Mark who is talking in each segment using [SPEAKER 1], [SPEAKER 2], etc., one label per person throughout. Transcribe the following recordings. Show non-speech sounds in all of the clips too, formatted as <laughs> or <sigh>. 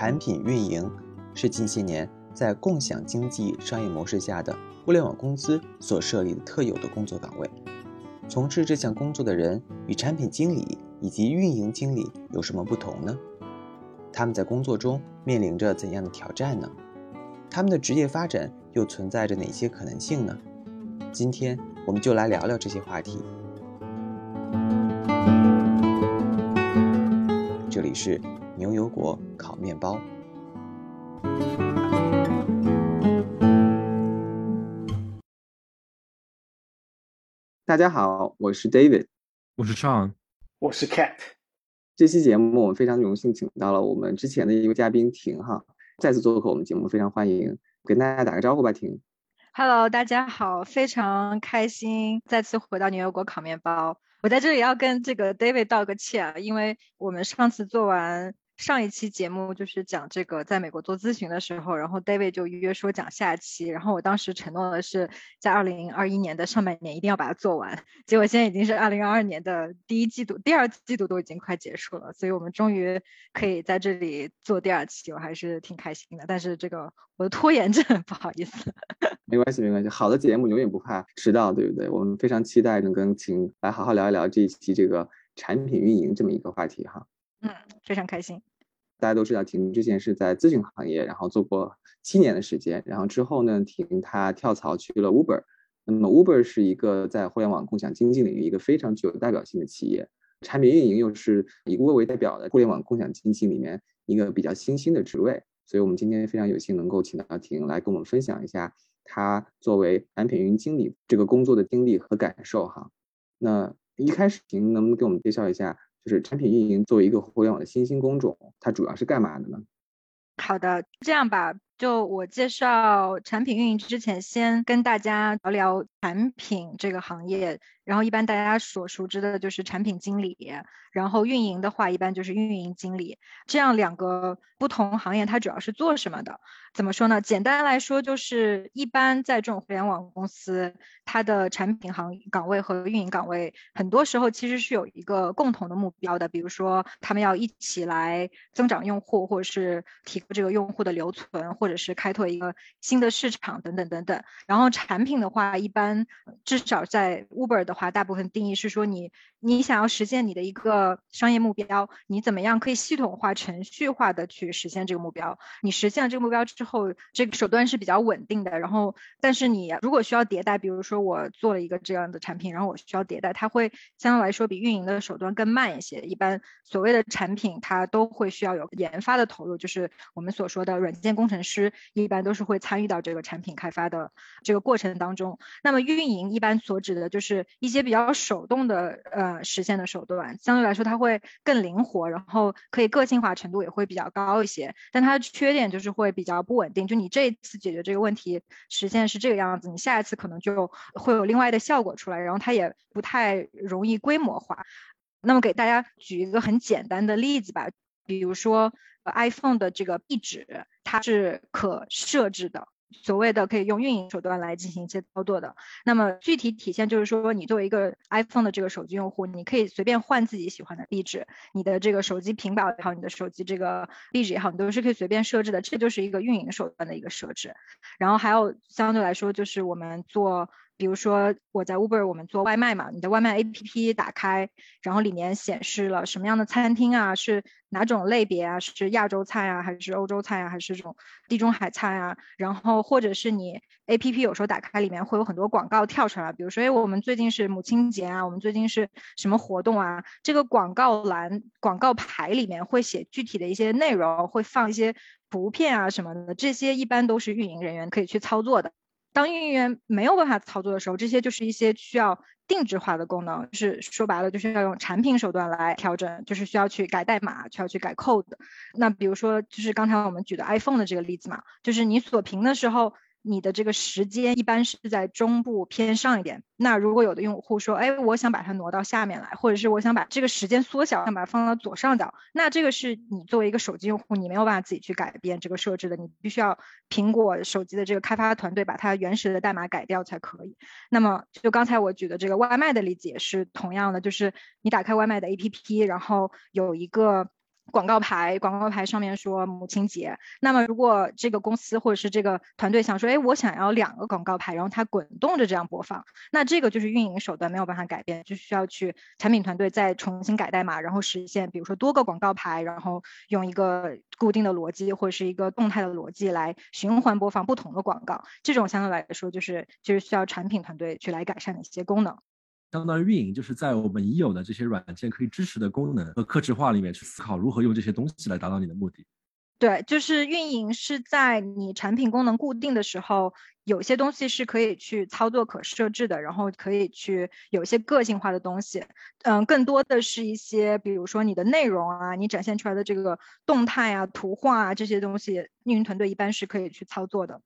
[SPEAKER 1] 产品运营是近些年在共享经济商业模式下的互联网公司所设立的特有的工作岗位。从事这项工作的人与产品经理以及运营经理有什么不同呢？他们在工作中面临着怎样的挑战呢？他们的职业发展又存在着哪些可能性呢？今天我们就来聊聊这些话题。这里是牛油果烤面包。大家好，我是 David，
[SPEAKER 2] 我是 Sean，
[SPEAKER 3] 我是 Cat。
[SPEAKER 1] 这期节目我们非常荣幸请到了我们之前的一位嘉宾婷哈，再次做客我们节目，非常欢迎，跟大家打个招呼吧，婷。
[SPEAKER 4] Hello，大家好，非常开心再次回到牛油果烤面包。我在这里要跟这个 David 道个歉啊，因为我们上次做完。上一期节目就是讲这个在美国做咨询的时候，然后 David 就约说讲下期，然后我当时承诺的是在二零二一年的上半年一定要把它做完，结果现在已经是二零二二年的第一季度，第二季度都已经快结束了，所以我们终于可以在这里做第二期，我还是挺开心的。但是这个我的拖延症，<laughs> 不好意思。
[SPEAKER 1] 没关系，没关系，好的节目永远不怕迟到，对不对？我们非常期待能跟请来好好聊一聊这一期这个产品运营这么一个话题哈。
[SPEAKER 4] 嗯，非常开心。
[SPEAKER 1] 大家都知道，婷之前是在咨询行业，然后做过七年的时间，然后之后呢，婷她跳槽去了 Uber。那么 Uber 是一个在互联网共享经济领域一个非常具有代表性的企业，产品运营又是以 Uber 为代表的互联网共享经济里面一个比较新兴的职位。所以我们今天非常有幸能够请到婷来跟我们分享一下她作为产品运营经理这个工作的经历和感受哈。那一开始婷能不能给我们介绍一下？就是产品运营作为一个互联网的新兴工种，它主要是干嘛的呢？
[SPEAKER 4] 好的，这样吧，就我介绍产品运营之前，先跟大家聊聊产品这个行业。然后一般大家所熟知的就是产品经理，然后运营的话一般就是运营经理。这样两个不同行业，它主要是做什么的？怎么说呢？简单来说，就是一般在这种互联网公司，它的产品行岗位和运营岗位，很多时候其实是有一个共同的目标的。比如说，他们要一起来增长用户，或者是提高这个用户的留存，或者是开拓一个新的市场等等等等。然后产品的话，一般至少在 Uber 的。话大部分定义是说你你想要实现你的一个商业目标，你怎么样可以系统化、程序化的去实现这个目标？你实现了这个目标之后，这个手段是比较稳定的。然后，但是你如果需要迭代，比如说我做了一个这样的产品，然后我需要迭代，它会相对来说比运营的手段更慢一些。一般所谓的产品，它都会需要有研发的投入，就是我们所说的软件工程师，一般都是会参与到这个产品开发的这个过程当中。那么运营一般所指的就是一。些比较手动的呃呃实现的手段，相对来说它会更灵活，然后可以个性化程度也会比较高一些。但它的缺点就是会比较不稳定，就你这一次解决这个问题实现是这个样子，你下一次可能就会有另外的效果出来，然后它也不太容易规模化。那么给大家举一个很简单的例子吧，比如说 iPhone 的这个壁纸，它是可设置的。所谓的可以用运营手段来进行一些操作的，那么具体体现就是说，你作为一个 iPhone 的这个手机用户，你可以随便换自己喜欢的壁纸，你的这个手机屏保也好，你的手机这个壁纸也好，你都是可以随便设置的，这就是一个运营手段的一个设置。然后还有相对来说，就是我们做。比如说我在 Uber，我们做外卖嘛，你的外卖 APP 打开，然后里面显示了什么样的餐厅啊，是哪种类别啊，是亚洲菜啊，还是欧洲菜啊，还是这种地中海菜啊？然后或者是你 APP 有时候打开里面会有很多广告跳出来，比如说哎，我们最近是母亲节啊，我们最近是什么活动啊？这个广告栏、广告牌里面会写具体的一些内容，会放一些图片啊什么的，这些一般都是运营人员可以去操作的。当运营员没有办法操作的时候，这些就是一些需要定制化的功能，就是说白了就是要用产品手段来调整，就是需要去改代码，需要去改 code。那比如说，就是刚才我们举的 iPhone 的这个例子嘛，就是你锁屏的时候。你的这个时间一般是在中部偏上一点。那如果有的用户说，哎，我想把它挪到下面来，或者是我想把这个时间缩小，想把它放到左上角，那这个是你作为一个手机用户，你没有办法自己去改变这个设置的，你必须要苹果手机的这个开发团队把它原始的代码改掉才可以。那么就刚才我举的这个外卖的例子也是同样的，就是你打开外卖的 APP，然后有一个。广告牌，广告牌上面说母亲节。那么如果这个公司或者是这个团队想说，哎，我想要两个广告牌，然后它滚动着这样播放，那这个就是运营手段没有办法改变，就需要去产品团队再重新改代码，然后实现，比如说多个广告牌，然后用一个固定的逻辑或者是一个动态的逻辑来循环播放不同的广告。这种相对来说就是就是需要产品团队去来改善的一些功能。
[SPEAKER 2] 相当于运营，就是在我们已有的这些软件可以支持的功能和克制化里面去思考如何用这些东西来达到你的目的。
[SPEAKER 4] 对，就是运营是在你产品功能固定的时候，有些东西是可以去操作可设置的，然后可以去有一些个性化的东西。嗯，更多的是一些，比如说你的内容啊，你展现出来的这个动态啊、图画啊这些东西，运营团队一般是可以去操作的。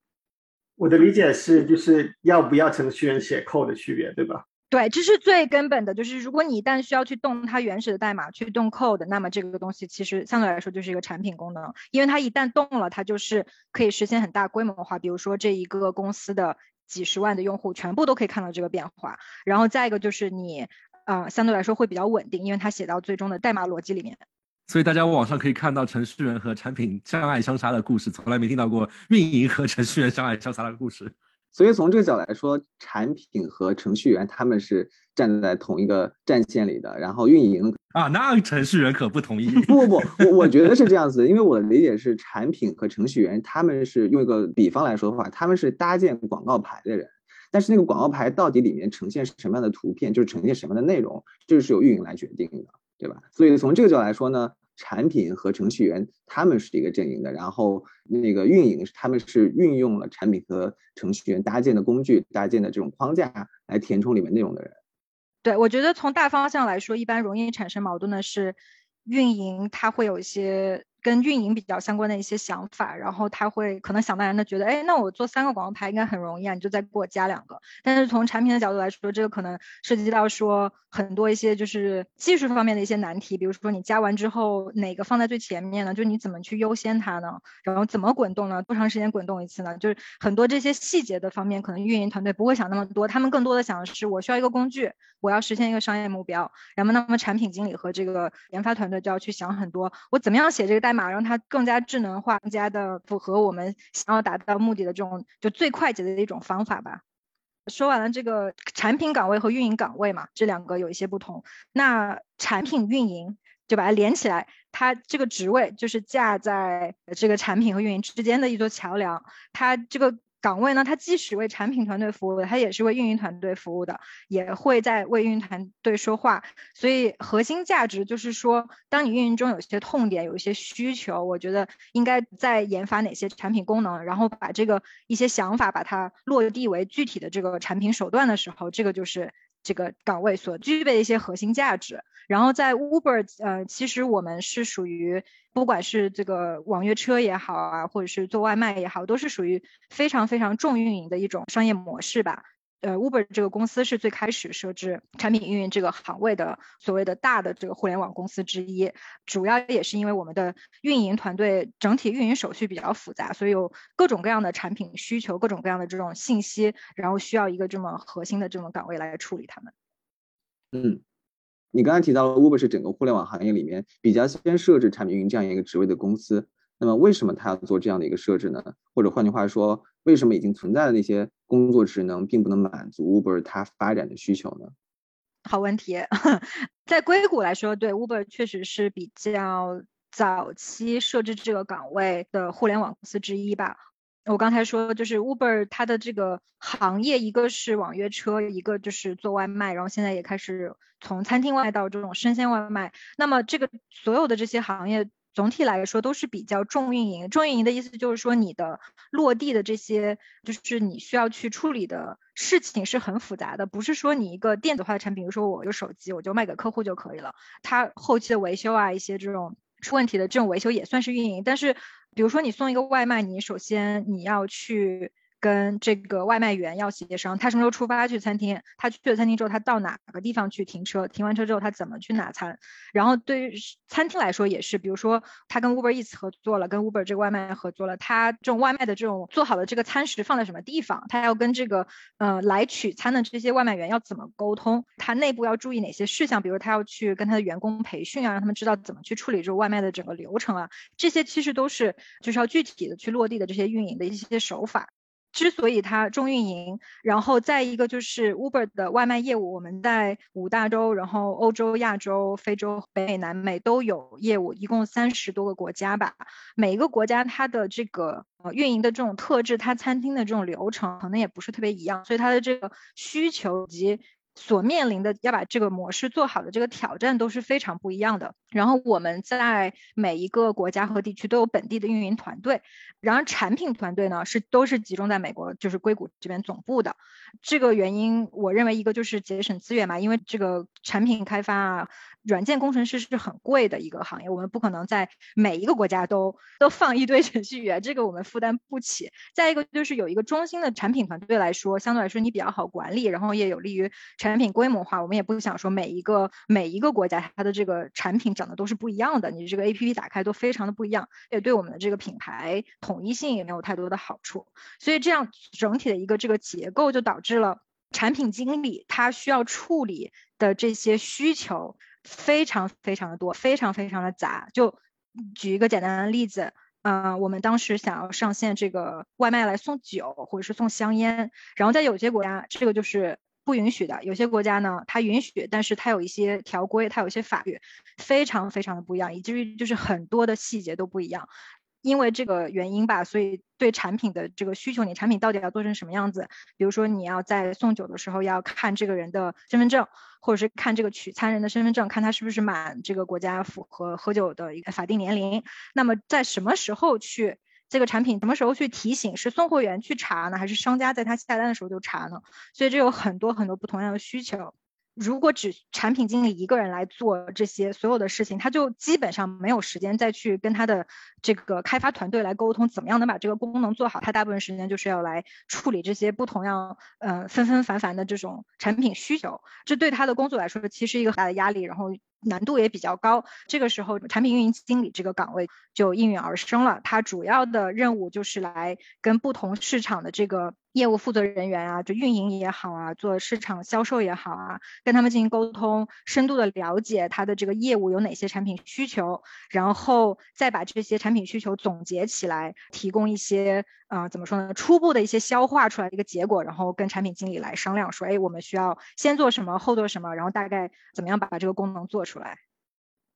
[SPEAKER 3] 我的理解是，就是要不要程序员写 code 的区别，对吧？
[SPEAKER 4] 对，这是最根本的，就是如果你一旦需要去动它原始的代码去动 code，那么这个东西其实相对来说就是一个产品功能，因为它一旦动了，它就是可以实现很大规模化，比如说这一个公司的几十万的用户全部都可以看到这个变化，然后再一个就是你，呃，相对来说会比较稳定，因为它写到最终的代码逻辑里面。
[SPEAKER 2] 所以大家网上可以看到程序员和产品相爱相杀的故事，从来没听到过运营和程序员相爱相杀的故事。
[SPEAKER 1] 所以从这个角度来说，产品和程序员他们是站在同一个战线里的。然后运营
[SPEAKER 2] 啊，那程序员可不同意。
[SPEAKER 1] 不不不，我我觉得是这样子，因为我的理解是，产品和程序员他们是用一个比方来说的话，他们是搭建广告牌的人。但是那个广告牌到底里面呈现什么样的图片，就是呈现什么样的内容，这是由运营来决定的，对吧？所以从这个角度来说呢。产品和程序员他们是一个阵营的，然后那个运营他们是运用了产品和程序员搭建的工具、搭建的这种框架来填充里面内容的人。
[SPEAKER 4] 对，我觉得从大方向来说，一般容易产生矛盾的是运营，他会有一些。跟运营比较相关的一些想法，然后他会可能想当然的觉得，哎，那我做三个广告牌应该很容易啊，你就再给我加两个。但是从产品的角度来说，这个可能涉及到说很多一些就是技术方面的一些难题，比如说你加完之后哪个放在最前面呢？就你怎么去优先它呢？然后怎么滚动呢？多长时间滚动一次呢？就是很多这些细节的方面，可能运营团队不会想那么多，他们更多的想的是我需要一个工具，我要实现一个商业目标。然后那么产品经理和这个研发团队就要去想很多，我怎么样写这个代。码让它更加智能化，更加的符合我们想要达到目的的这种就最快捷的一种方法吧。说完了这个产品岗位和运营岗位嘛，这两个有一些不同。那产品运营就把它连起来，它这个职位就是架在这个产品和运营之间的一座桥梁，它这个。岗位呢，它既是为产品团队服务的，它也是为运营团队服务的，也会在为运营团队说话。所以核心价值就是说，当你运营中有些痛点、有一些需求，我觉得应该在研发哪些产品功能，然后把这个一些想法把它落地为具体的这个产品手段的时候，这个就是这个岗位所具备的一些核心价值。然后在 Uber，呃，其实我们是属于。不管是这个网约车也好啊，或者是做外卖也好，都是属于非常非常重运营的一种商业模式吧。呃，Uber 这个公司是最开始设置产品运营这个行位的所谓的大的这个互联网公司之一。主要也是因为我们的运营团队整体运营手续比较复杂，所以有各种各样的产品需求，各种各样的这种信息，然后需要一个这么核心的这种岗位来处理他们。
[SPEAKER 1] 嗯。你刚才提到了 Uber 是整个互联网行业里面比较先设置产品运营这样一个职位的公司，那么为什么他要做这样的一个设置呢？或者换句话说，为什么已经存在的那些工作职能并不能满足 Uber 它发展的需求呢？
[SPEAKER 4] 好问题，<laughs> 在硅谷来说，对 Uber 确实是比较早期设置这个岗位的互联网公司之一吧。我刚才说，就是 Uber 它的这个行业，一个是网约车，一个就是做外卖，然后现在也开始从餐厅外卖到这种生鲜外卖。那么这个所有的这些行业，总体来说都是比较重运营。重运营的意思就是说，你的落地的这些，就是你需要去处理的事情是很复杂的，不是说你一个电子化的产品，比如说我有手机，我就卖给客户就可以了。它后期的维修啊，一些这种出问题的这种维修也算是运营，但是。比如说你送一个外卖，你首先你要去跟这个外卖员要协商，他什么时候出发去餐厅，他去了餐厅之后，他到哪个地方去停车，停完车之后他怎么去拿餐。然后对于餐厅来说也是，比如说他跟 Uber Eats 合作了，跟 Uber 这个外卖合作了，他这种外卖的这种做好的这个餐食放在什么地方，他要跟这个呃来取餐的这些外卖员要怎么沟通，他内部要注意哪些事项，比如他要去跟他的员工培训啊，让他们知道怎么去处理这个外卖的整个流程啊，这些其实都是就是要具体的去落地的这些运营的一些手法。之所以它重运营，然后再一个就是 Uber 的外卖业务，我们在五大洲，然后欧洲、亚洲、非洲、北美、南美都有业务，一共三十多个国家吧。每一个国家它的这个呃运营的这种特质，它餐厅的这种流程可能也不是特别一样，所以它的这个需求以及。所面临的要把这个模式做好的这个挑战都是非常不一样的。然后我们在每一个国家和地区都有本地的运营团队，然而产品团队呢是都是集中在美国，就是硅谷这边总部的。这个原因，我认为一个就是节省资源嘛，因为这个产品开发啊。软件工程师是很贵的一个行业，我们不可能在每一个国家都都放一堆程序员，这个我们负担不起。再一个就是有一个中心的产品团队来说，相对来说你比较好管理，然后也有利于产品规模化。我们也不想说每一个每一个国家它的这个产品长得都是不一样的，你这个 A P P 打开都非常的不一样，也对我们的这个品牌统一性也没有太多的好处。所以这样整体的一个这个结构就导致了产品经理他需要处理的这些需求。非常非常的多，非常非常的杂。就举一个简单的例子，嗯，我们当时想要上线这个外卖来送酒或者是送香烟，然后在有些国家这个就是不允许的，有些国家呢它允许，但是它有一些条规，它有一些法律，非常非常的不一样，以至于就是很多的细节都不一样。因为这个原因吧，所以对产品的这个需求，你产品到底要做成什么样子？比如说你要在送酒的时候要看这个人的身份证，或者是看这个取餐人的身份证，看他是不是满这个国家符合喝酒的一个法定年龄。那么在什么时候去这个产品什么时候去提醒？是送货员去查呢，还是商家在他下单的时候就查呢？所以这有很多很多不同样的需求。如果只产品经理一个人来做这些所有的事情，他就基本上没有时间再去跟他的这个开发团队来沟通，怎么样能把这个功能做好。他大部分时间就是要来处理这些不同样，呃，纷纷繁繁的这种产品需求，这对他的工作来说其实一个很大的压力，然后难度也比较高。这个时候，产品运营经理这个岗位就应运而生了。他主要的任务就是来跟不同市场的这个。业务负责人员啊，就运营也好啊，做市场销售也好啊，跟他们进行沟通，深度的了解他的这个业务有哪些产品需求，然后再把这些产品需求总结起来，提供一些啊，怎么说呢，初步的一些消化出来的一个结果，然后跟产品经理来商量说，哎，我们需要先做什么，后做什么，然后大概怎么样把这个功能做出来。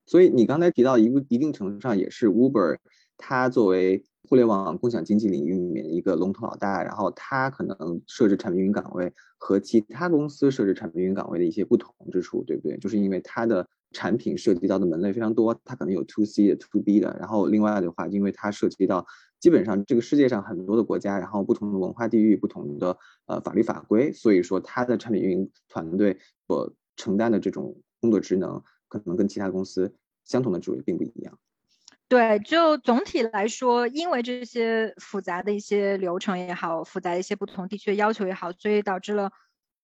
[SPEAKER 1] 所以你刚才提到一个一定程度上也是 Uber，它作为。互联网共享经济领域里面的一个龙头老大，然后它可能设置产品运营岗位和其他公司设置产品运营岗位的一些不同之处，对不对？就是因为它的产品涉及到的门类非常多，它可能有 to C 的、to B 的。然后另外的话，因为它涉及到基本上这个世界上很多的国家，然后不同的文化地域、不同的呃法律法规，所以说它的产品运营团队所承担的这种工作职能，可能跟其他公司相同的职位并不一样。
[SPEAKER 4] 对，就总体来说，因为这些复杂的一些流程也好，复杂一些不同地区的要求也好，所以导致了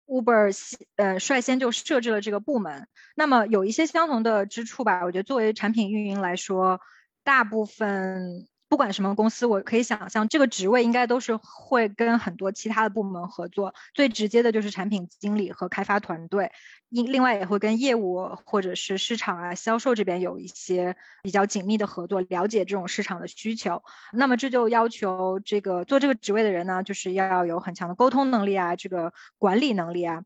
[SPEAKER 4] Uber 呃率先就设置了这个部门。那么有一些相同的之处吧，我觉得作为产品运营来说，大部分。不管什么公司，我可以想象这个职位应该都是会跟很多其他的部门合作。最直接的就是产品经理和开发团队，另另外也会跟业务或者是市场啊、销售这边有一些比较紧密的合作，了解这种市场的需求。那么这就要求这个做这个职位的人呢，就是要有很强的沟通能力啊，这个管理能力啊。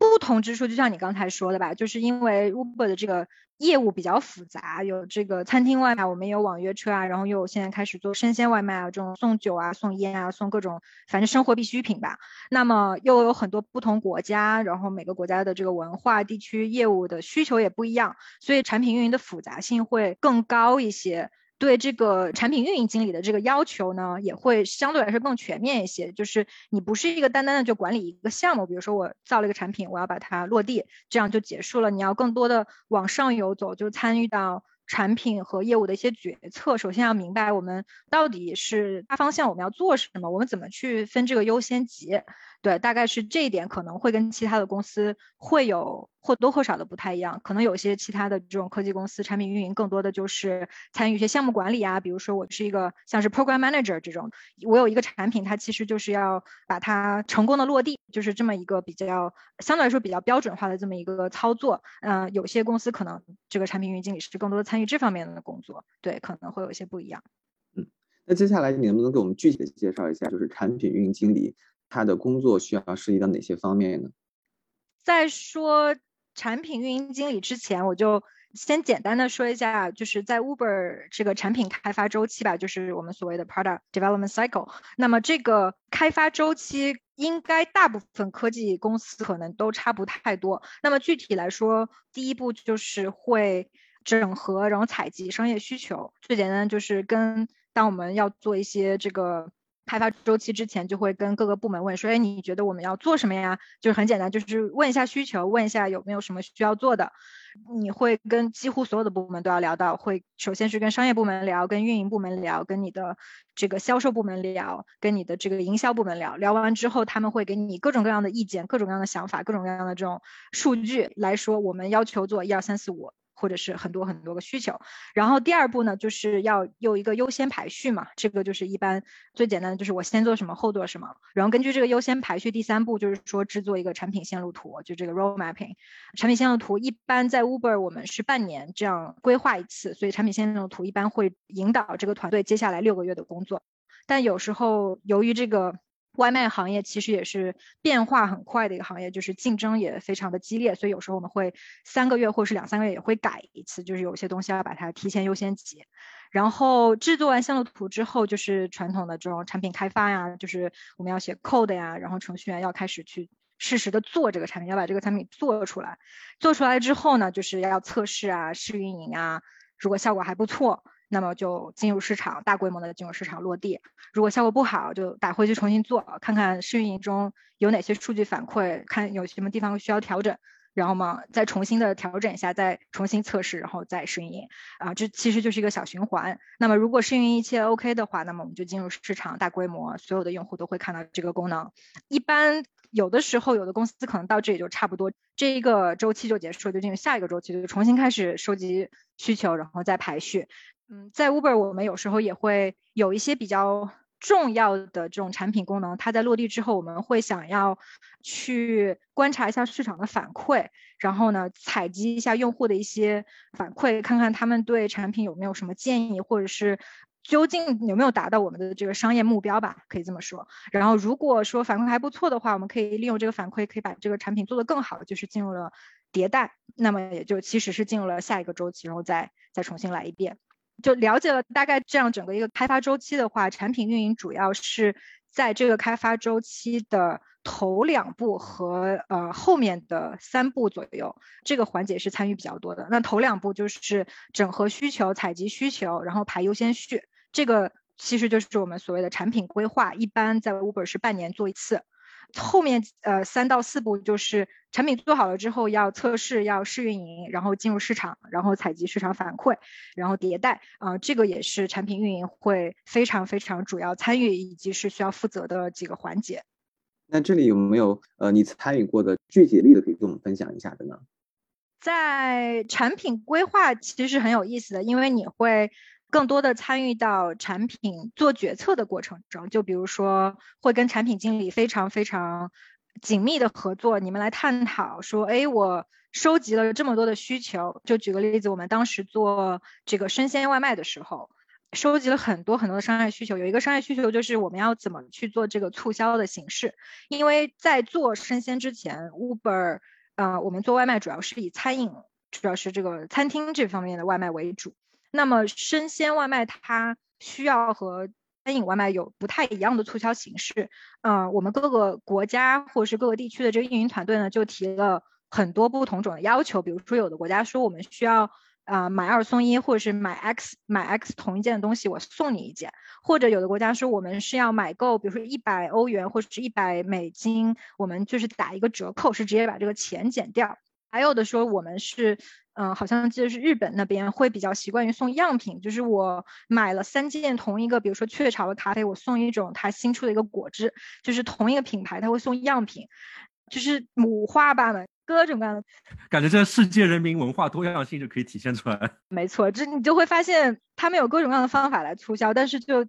[SPEAKER 4] 不同之处就像你刚才说的吧，就是因为 Uber 的这个业务比较复杂，有这个餐厅外卖，我们有网约车啊，然后又现在开始做生鲜外卖啊，这种送酒啊、送烟啊、送各种反正生活必需品吧。那么又有很多不同国家，然后每个国家的这个文化、地区业务的需求也不一样，所以产品运营的复杂性会更高一些。对这个产品运营经理的这个要求呢，也会相对来说更全面一些。就是你不是一个单单的就管理一个项目，比如说我造了一个产品，我要把它落地，这样就结束了。你要更多的往上游走，就参与到产品和业务的一些决策，首先要明白我们到底是大方向我们要做什么，我们怎么去分这个优先级。对，大概是这一点可能会跟其他的公司会有或多或少的不太一样。可能有些其他的这种科技公司，产品运营更多的就是参与一些项目管理啊，比如说我是一个像是 program manager 这种，我有一个产品，它其实就是要把它成功的落地，就是这么一个比较相对来说比较标准化的这么一个操作。嗯，有些公司可能这个产品运营经理是更多的参与这方面的工作，对，可能会有一些不一样。
[SPEAKER 1] 嗯，那接下来你能不能给我们具体的介绍一下，就是产品运营经理？他的工作需要涉及到哪些方面呢？
[SPEAKER 4] 在说产品运营经理之前，我就先简单的说一下，就是在 Uber 这个产品开发周期吧，就是我们所谓的 product development cycle。那么这个开发周期应该大部分科技公司可能都差不太多。那么具体来说，第一步就是会整合，然后采集商业需求。最简单就是跟当我们要做一些这个。开发周期之前就会跟各个部门问说，哎，你觉得我们要做什么呀？就是很简单，就是问一下需求，问一下有没有什么需要做的。你会跟几乎所有的部门都要聊到，会首先是跟商业部门聊，跟运营部门聊，跟你的这个销售部门聊，跟你的这个营销部门聊。聊完之后，他们会给你各种各样的意见，各种各样的想法，各种各样的这种数据来说，我们要求做一二三四五。或者是很多很多个需求，然后第二步呢，就是要有一个优先排序嘛，这个就是一般最简单的，就是我先做什么后做什么，然后根据这个优先排序，第三步就是说制作一个产品线路图，就这个 road mapping。产品线路图一般在 Uber 我们是半年这样规划一次，所以产品线路图一般会引导这个团队接下来六个月的工作，但有时候由于这个。外卖行业其实也是变化很快的一个行业，就是竞争也非常的激烈，所以有时候我们会三个月或是两三个月也会改一次，就是有些东西要把它提前优先级。然后制作完线路图之后，就是传统的这种产品开发呀，就是我们要写 code 呀，然后程序员要开始去适时的做这个产品，要把这个产品做出来。做出来之后呢，就是要测试啊，试运营啊，如果效果还不错。那么就进入市场，大规模的进入市场落地。如果效果不好，就打回去重新做，看看试运营中有哪些数据反馈，看有什么地方需要调整，然后嘛再重新的调整一下，再重新测试，然后再试运营。啊，这其实就是一个小循环。那么如果试运营一切 OK 的话，那么我们就进入市场，大规模，所有的用户都会看到这个功能。一般有的时候，有的公司可能到这里就差不多，这一个周期就结束，就进入下一个周期，就重新开始收集需求，然后再排序。嗯，在 Uber 我们有时候也会有一些比较重要的这种产品功能，它在落地之后，我们会想要去观察一下市场的反馈，然后呢，采集一下用户的一些反馈，看看他们对产品有没有什么建议，或者是究竟有没有达到我们的这个商业目标吧，可以这么说。然后如果说反馈还不错的话，我们可以利用这个反馈，可以把这个产品做得更好，就是进入了迭代，那么也就其实是进入了下一个周期，然后再再重新来一遍。就了解了大概这样整个一个开发周期的话，产品运营主要是在这个开发周期的头两步和呃后面的三步左右，这个环节是参与比较多的。那头两步就是整合需求、采集需求，然后排优先序，这个其实就是我们所谓的产品规划，一般在 Uber 是半年做一次。后面呃三到四步就是产品做好了之后要测试要试运营，然后进入市场，然后采集市场反馈，然后迭代啊，这个也是产品运营会非常非常主要参与以及是需要负责的几个环节。
[SPEAKER 1] 那这里有没有呃你参与过的具体例子可以跟我们分享一下的呢？
[SPEAKER 4] 在产品规划其实是很有意思的，因为你会。更多的参与到产品做决策的过程中，就比如说会跟产品经理非常非常紧密的合作，你们来探讨说，哎，我收集了这么多的需求，就举个例子，我们当时做这个生鲜外卖的时候，收集了很多很多的商业需求，有一个商业需求就是我们要怎么去做这个促销的形式，因为在做生鲜之前，Uber，呃，我们做外卖主要是以餐饮，主要是这个餐厅这方面的外卖为主。那么生鲜外卖它需要和餐饮外卖有不太一样的促销形式，嗯，我们各个国家或者是各个地区的这个运营团队呢，就提了很多不同种的要求。比如说，有的国家说我们需要啊买二送一，或者是买 X 买 X 同一件的东西我送你一件，或者有的国家说我们是要买够，比如说一百欧元或者是一百美金，我们就是打一个折扣，是直接把这个钱减掉。还有的说我们是嗯，好像记得是日本那边会比较习惯于送样品，就是我买了三件同一个，比如说雀巢的咖啡，我送一种它新出的一个果汁，就是同一个品牌，它会送样品，就是五花八门，各种各样的。<laughs>
[SPEAKER 2] 感觉这世界人民文化多样性就可以体现出来。<laughs>
[SPEAKER 4] 没错，这你就会发现他们有各种各样的方法来促销，但是就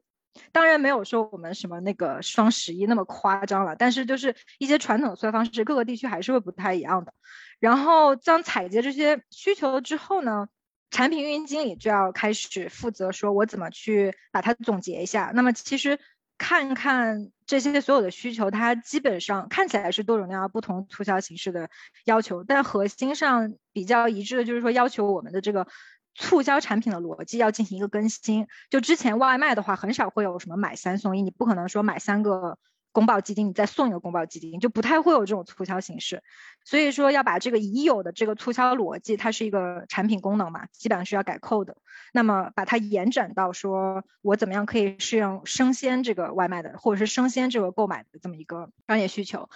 [SPEAKER 4] 当然没有说我们什么那个双十一那么夸张了，但是就是一些传统的促销方式，各个地区还是会不太一样的。然后将采集这些需求之后呢，产品运营经理就要开始负责说，我怎么去把它总结一下。那么其实看看这些所有的需求，它基本上看起来是多种多样、不同促销形式的要求，但核心上比较一致的就是说，要求我们的这个促销产品的逻辑要进行一个更新。就之前外卖的话，很少会有什么买三送一，你不可能说买三个。宫保鸡丁，你再送一个宫保鸡丁，就不太会有这种促销形式。所以说要把这个已有的这个促销逻辑，它是一个产品功能嘛，基本上是要改扣的。那么把它延展到说我怎么样可以适应生鲜这个外卖的，或者是生鲜这个购买的这么一个商业需求。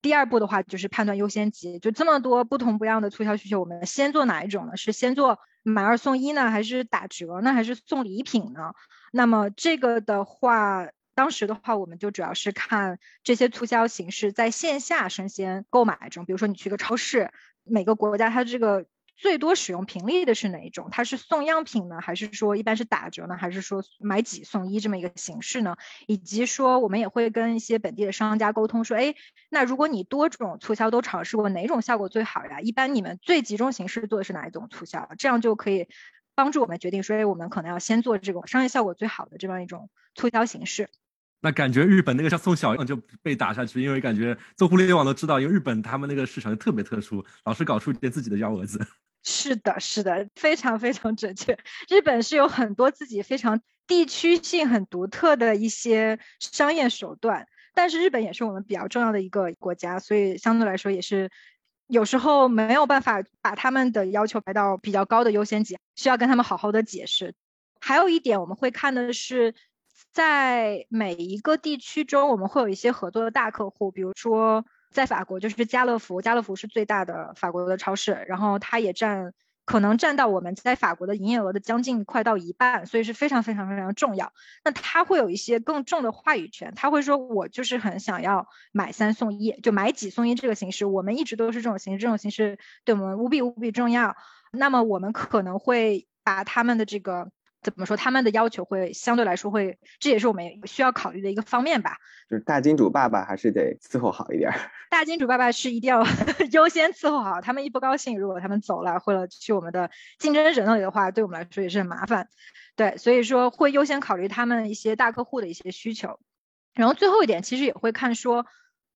[SPEAKER 4] 第二步的话就是判断优先级，就这么多不同不一样的促销需求，我们先做哪一种呢？是先做买二送一呢，还是打折呢，还是送礼品呢？那么这个的话。当时的话，我们就主要是看这些促销形式在线下生鲜购买中，比如说你去个超市，每个国家它这个最多使用频率的是哪一种？它是送样品呢，还是说一般是打折呢，还是说买几送一这么一个形式呢？以及说我们也会跟一些本地的商家沟通说，哎，那如果你多种促销都尝试过，哪种效果最好呀？一般你们最集中形式做的是哪一种促销？这样就可以帮助我们决定说，哎，我们可能要先做这种商业效果最好的这样一种促销形式。
[SPEAKER 2] 那感觉日本那个像送小样就被打下去，因为感觉做互联网都知道，因为日本他们那个市场就特别特殊，老是搞出一些自己的幺蛾子。<laughs>
[SPEAKER 4] 是的，是的，非常非常准确。日本是有很多自己非常地区性很独特的一些商业手段，但是日本也是我们比较重要的一个国家，所以相对来说也是有时候没有办法把他们的要求排到比较高的优先级，需要跟他们好好的解释。还有一点我们会看的是。在每一个地区中，我们会有一些合作的大客户，比如说在法国就是家乐福，家乐福是最大的法国的超市，然后它也占可能占到我们在法国的营业额的将近快到一半，所以是非常非常非常重要。那它会有一些更重的话语权，他会说我就是很想要买三送一，就买几送一这个形式，我们一直都是这种形式，这种形式对我们无比无比重要。那么我们可能会把他们的这个。怎么说？他们的要求会相对来说会，这也是我们需要考虑的一个方面吧。
[SPEAKER 1] 就是大金主爸爸还是得伺候好一点。<laughs>
[SPEAKER 4] 大金主爸爸是一定要 <laughs> 优先伺候好，他们一不高兴，如果他们走了或者去我们的竞争者那里的话，对我们来说也是很麻烦。对，所以说会优先考虑他们一些大客户的一些需求。然后最后一点，其实也会看说，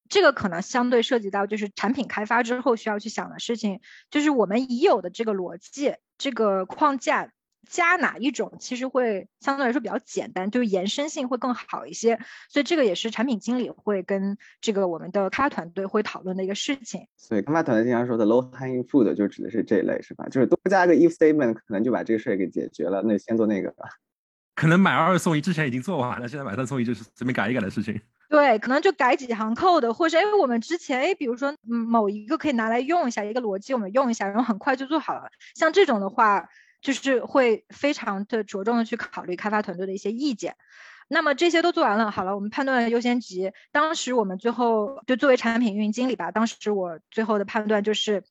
[SPEAKER 4] 这个可能相对涉及到就是产品开发之后需要去想的事情，就是我们已有的这个逻辑、这个框架。加哪一种其实会相对来说比较简单，就是延伸性会更好一些，所以这个也是产品经理会跟这个我们的开发团队会讨论的一个事情。
[SPEAKER 1] 所以开发团队经常说的 low hanging fruit 就指的是这一类，是吧？就是多加个 if statement，可能就把这个事儿给解决了。那先做那个吧。
[SPEAKER 2] 可能买二送一之前已经做完了，现在买三送一就是随便改一改的事情。
[SPEAKER 4] 对，可能就改几行 code，或者哎，我们之前哎，比如说某一个可以拿来用一下，一个逻辑我们用一下，然后很快就做好了。像这种的话。就是会非常的着重的去考虑开发团队的一些意见，那么这些都做完了，好了，我们判断优先级。当时我们最后就作为产品运营经理吧，当时我最后的判断就是，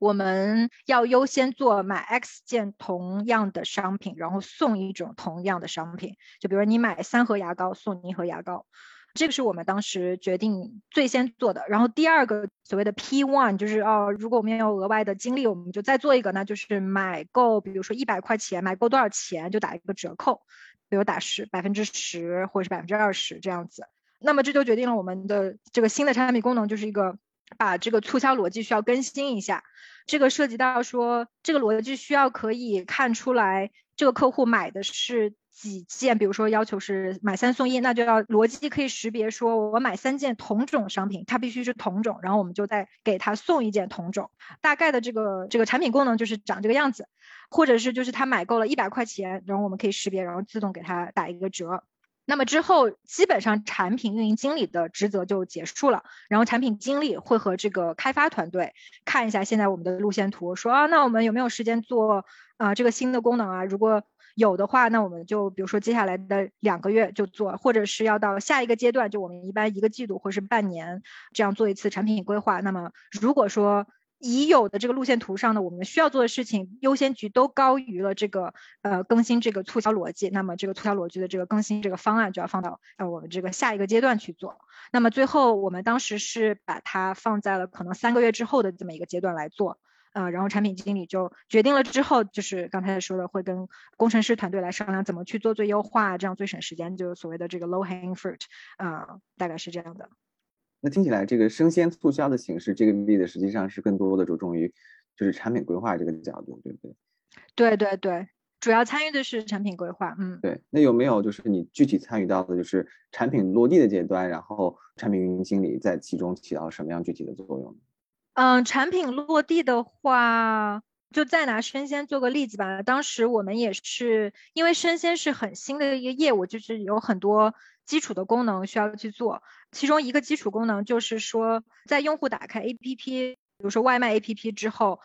[SPEAKER 4] 我们要优先做买 X 件同样的商品，然后送一种同样的商品，就比如你买三盒牙膏送你一盒牙膏。这个是我们当时决定最先做的，然后第二个所谓的 P one 就是哦，如果我们要额外的精力，我们就再做一个，那就是买够，比如说一百块钱买够多少钱就打一个折扣，比如打十百分之十或者是百分之二十这样子。那么这就决定了我们的这个新的产品功能就是一个把这个促销逻辑需要更新一下，这个涉及到说这个逻辑需要可以看出来这个客户买的是。几件，比如说要求是买三送一，那就要逻辑可以识别，说我买三件同种商品，它必须是同种，然后我们就再给他送一件同种。大概的这个这个产品功能就是长这个样子，或者是就是他买够了一百块钱，然后我们可以识别，然后自动给他打一个折。那么之后基本上产品运营经理的职责就结束了，然后产品经理会和这个开发团队看一下现在我们的路线图，说啊，那我们有没有时间做啊这个新的功能啊？如果有的话，那我们就比如说接下来的两个月就做，或者是要到下一个阶段，就我们一般一个季度或是半年这样做一次产品规划。那么如果说已有的这个路线图上呢，我们需要做的事情优先级都高于了这个呃更新这个促销逻辑，那么这个促销逻辑的这个更新这个方案就要放到呃我们这个下一个阶段去做。那么最后我们当时是把它放在了可能三个月之后的这么一个阶段来做，呃，然后产品经理就决定了之后，就是刚才说的会跟工程师团队来商量怎么去做最优化，这样最省时间，就是所谓的这个 low hanging fruit，啊，大概是这样的。
[SPEAKER 1] 那听起来，这个生鲜促销的形式，这个例子实际上是更多的着重于就是产品规划这个角度，对不对？
[SPEAKER 4] 对对对，主要参与的是产品规划，嗯。
[SPEAKER 1] 对，那有没有就是你具体参与到的就是产品落地的阶段，然后产品运营经理在其中起到什么样具体的作用？
[SPEAKER 4] 嗯，产品落地的话，就再拿生鲜做个例子吧。当时我们也是因为生鲜是很新的一个业务，就是有很多。基础的功能需要去做，其中一个基础功能就是说，在用户打开 APP，比如说外卖 APP 之后，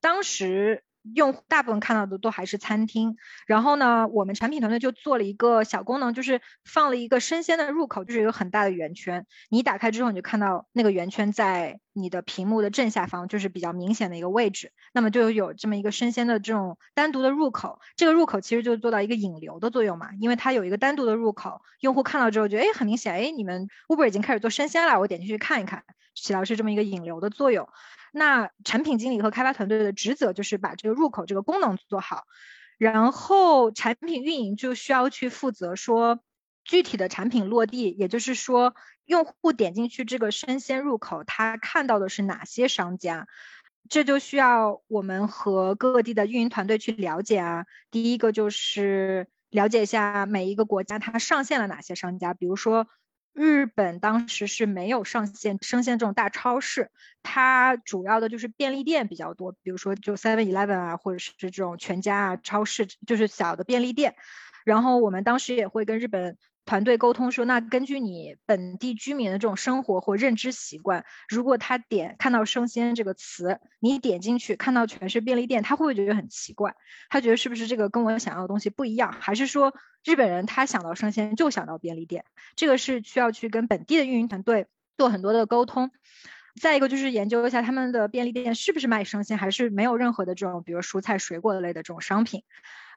[SPEAKER 4] 当时。用户大部分看到的都还是餐厅，然后呢，我们产品团队就做了一个小功能，就是放了一个生鲜的入口，就是一个很大的圆圈。你打开之后，你就看到那个圆圈在你的屏幕的正下方，就是比较明显的一个位置。那么就有这么一个生鲜的这种单独的入口，这个入口其实就做到一个引流的作用嘛，因为它有一个单独的入口，用户看到之后觉得，哎，很明显，哎，你们 Uber 已经开始做生鲜了，我点进去看一看，起到是这么一个引流的作用。那产品经理和开发团队的职责就是把这个入口这个功能做好，然后产品运营就需要去负责说具体的产品落地，也就是说用户点进去这个生鲜入口，他看到的是哪些商家，这就需要我们和各地的运营团队去了解啊。第一个就是了解一下每一个国家它上线了哪些商家，比如说。日本当时是没有上线生鲜这种大超市，它主要的就是便利店比较多，比如说就 Seven Eleven 啊，或者是这种全家啊超市，就是小的便利店。然后我们当时也会跟日本。团队沟通说，那根据你本地居民的这种生活或认知习惯，如果他点看到生鲜这个词，你点进去看到全是便利店，他会不会觉得很奇怪？他觉得是不是这个跟我想要的东西不一样？还是说日本人他想到生鲜就想到便利店？这个是需要去跟本地的运营团队做很多的沟通。再一个就是研究一下他们的便利店是不是卖生鲜，还是没有任何的这种比如蔬菜水果类的这种商品。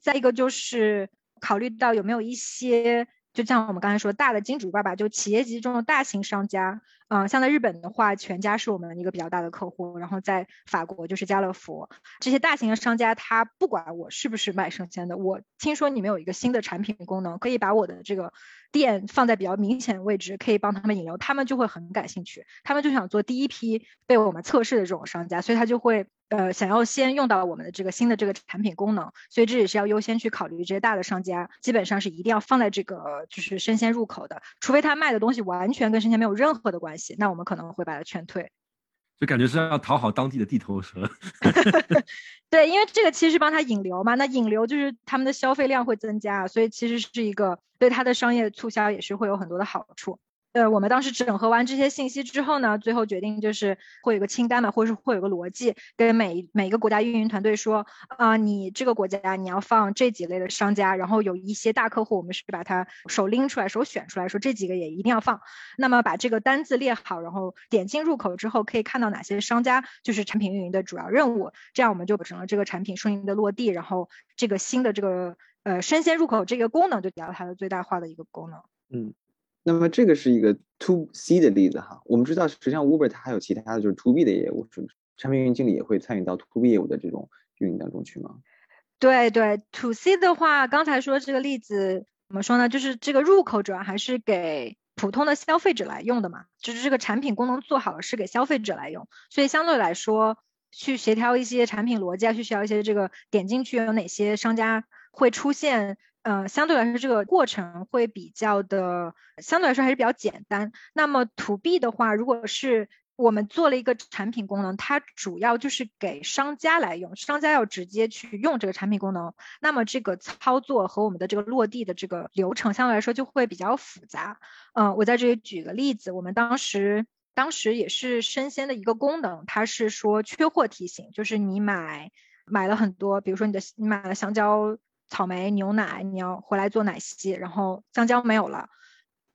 [SPEAKER 4] 再一个就是考虑到有没有一些。就像我们刚才说，大的金主爸爸就企业级这种大型商家，嗯，像在日本的话，全家是我们一个比较大的客户，然后在法国就是家乐福这些大型的商家，他不管我是不是卖生鲜的，我听说你们有一个新的产品功能，可以把我的这个店放在比较明显的位置，可以帮他们引流，他们就会很感兴趣，他们就想做第一批被我们测试的这种商家，所以他就会。呃，想要先用到我们的这个新的这个产品功能，所以这也是要优先去考虑这些大的商家，基本上是一定要放在这个就是生鲜入口的，除非他卖的东西完全跟生鲜没有任何的关系，那我们可能会把它劝退。
[SPEAKER 2] 就感觉是要讨好当地的地头蛇。<laughs>
[SPEAKER 4] 对，因为这个其实是帮他引流嘛，那引流就是他们的消费量会增加，所以其实是一个对他的商业促销也是会有很多的好处。呃，我们当时整合完这些信息之后呢，最后决定就是会有个清单嘛，或者是会有个逻辑，跟每每个国家运营团队说，啊，你这个国家你要放这几类的商家，然后有一些大客户，我们是把它手拎出来，手选出来说这几个也一定要放。那么把这个单子列好，然后点进入口之后，可以看到哪些商家就是产品运营的主要任务，这样我们就成了这个产品顺利的落地，然后这个新的这个呃生鲜入口这个功能就达到它的最大化的一个功能。
[SPEAKER 1] 嗯。那么这个是一个 to C 的例子哈，我们知道实际上 Uber 它还有其他的就是 to B 的业务，是不是？产品运营经理也会参与到 to B 业务的这种运营当中去吗？
[SPEAKER 4] 对对，to C 的话，刚才说这个例子怎么说呢？就是这个入口主要还是给普通的消费者来用的嘛，就是这个产品功能做好了是给消费者来用，所以相对来说去协调一些产品逻辑啊，去协调一些这个点进去有哪些商家会出现。嗯，相对来说这个过程会比较的，相对来说还是比较简单。那么 to B 的话，如果是我们做了一个产品功能，它主要就是给商家来用，商家要直接去用这个产品功能，那么这个操作和我们的这个落地的这个流程相对来说就会比较复杂。嗯，我在这里举个例子，我们当时当时也是生鲜的一个功能，它是说缺货提醒，就是你买买了很多，比如说你的你买了香蕉、草莓、牛奶，你要回来做奶昔，然后香蕉没有了，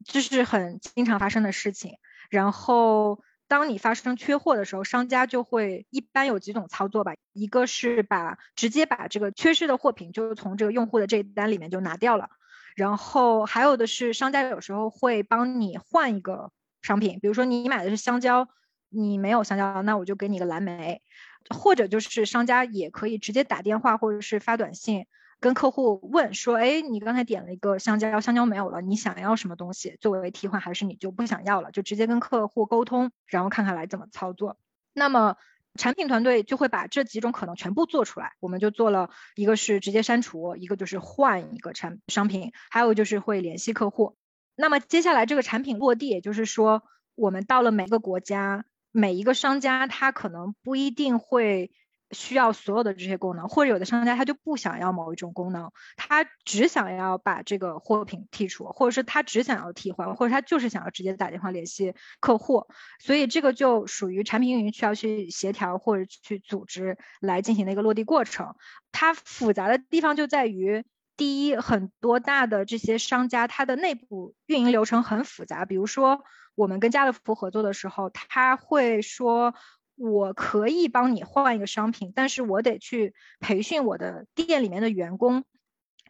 [SPEAKER 4] 这是很经常发生的事情，然后。当你发生缺货的时候，商家就会一般有几种操作吧，一个是把直接把这个缺失的货品就从这个用户的这一单里面就拿掉了，然后还有的是商家有时候会帮你换一个商品，比如说你买的是香蕉，你没有香蕉，那我就给你个蓝莓，或者就是商家也可以直接打电话或者是发短信。跟客户问说，哎，你刚才点了一个香蕉，香蕉没有了，你想要什么东西作为替换，还是你就不想要了？就直接跟客户沟通，然后看看来怎么操作。那么产品团队就会把这几种可能全部做出来。我们就做了一个是直接删除，一个就是换一个产商品，还有就是会联系客户。那么接下来这个产品落地，也就是说，我们到了每个国家，每一个商家他可能不一定会。需要所有的这些功能，或者有的商家他就不想要某一种功能，他只想要把这个货品剔除，或者是他只想要替换，或者他就是想要直接打电话联系客户，所以这个就属于产品运营需要去协调或者去组织来进行的一个落地过程。它复杂的地方就在于，第一，很多大的这些商家，它的内部运营流程很复杂，比如说我们跟家乐福合作的时候，他会说。我可以帮你换一个商品，但是我得去培训我的店里面的员工，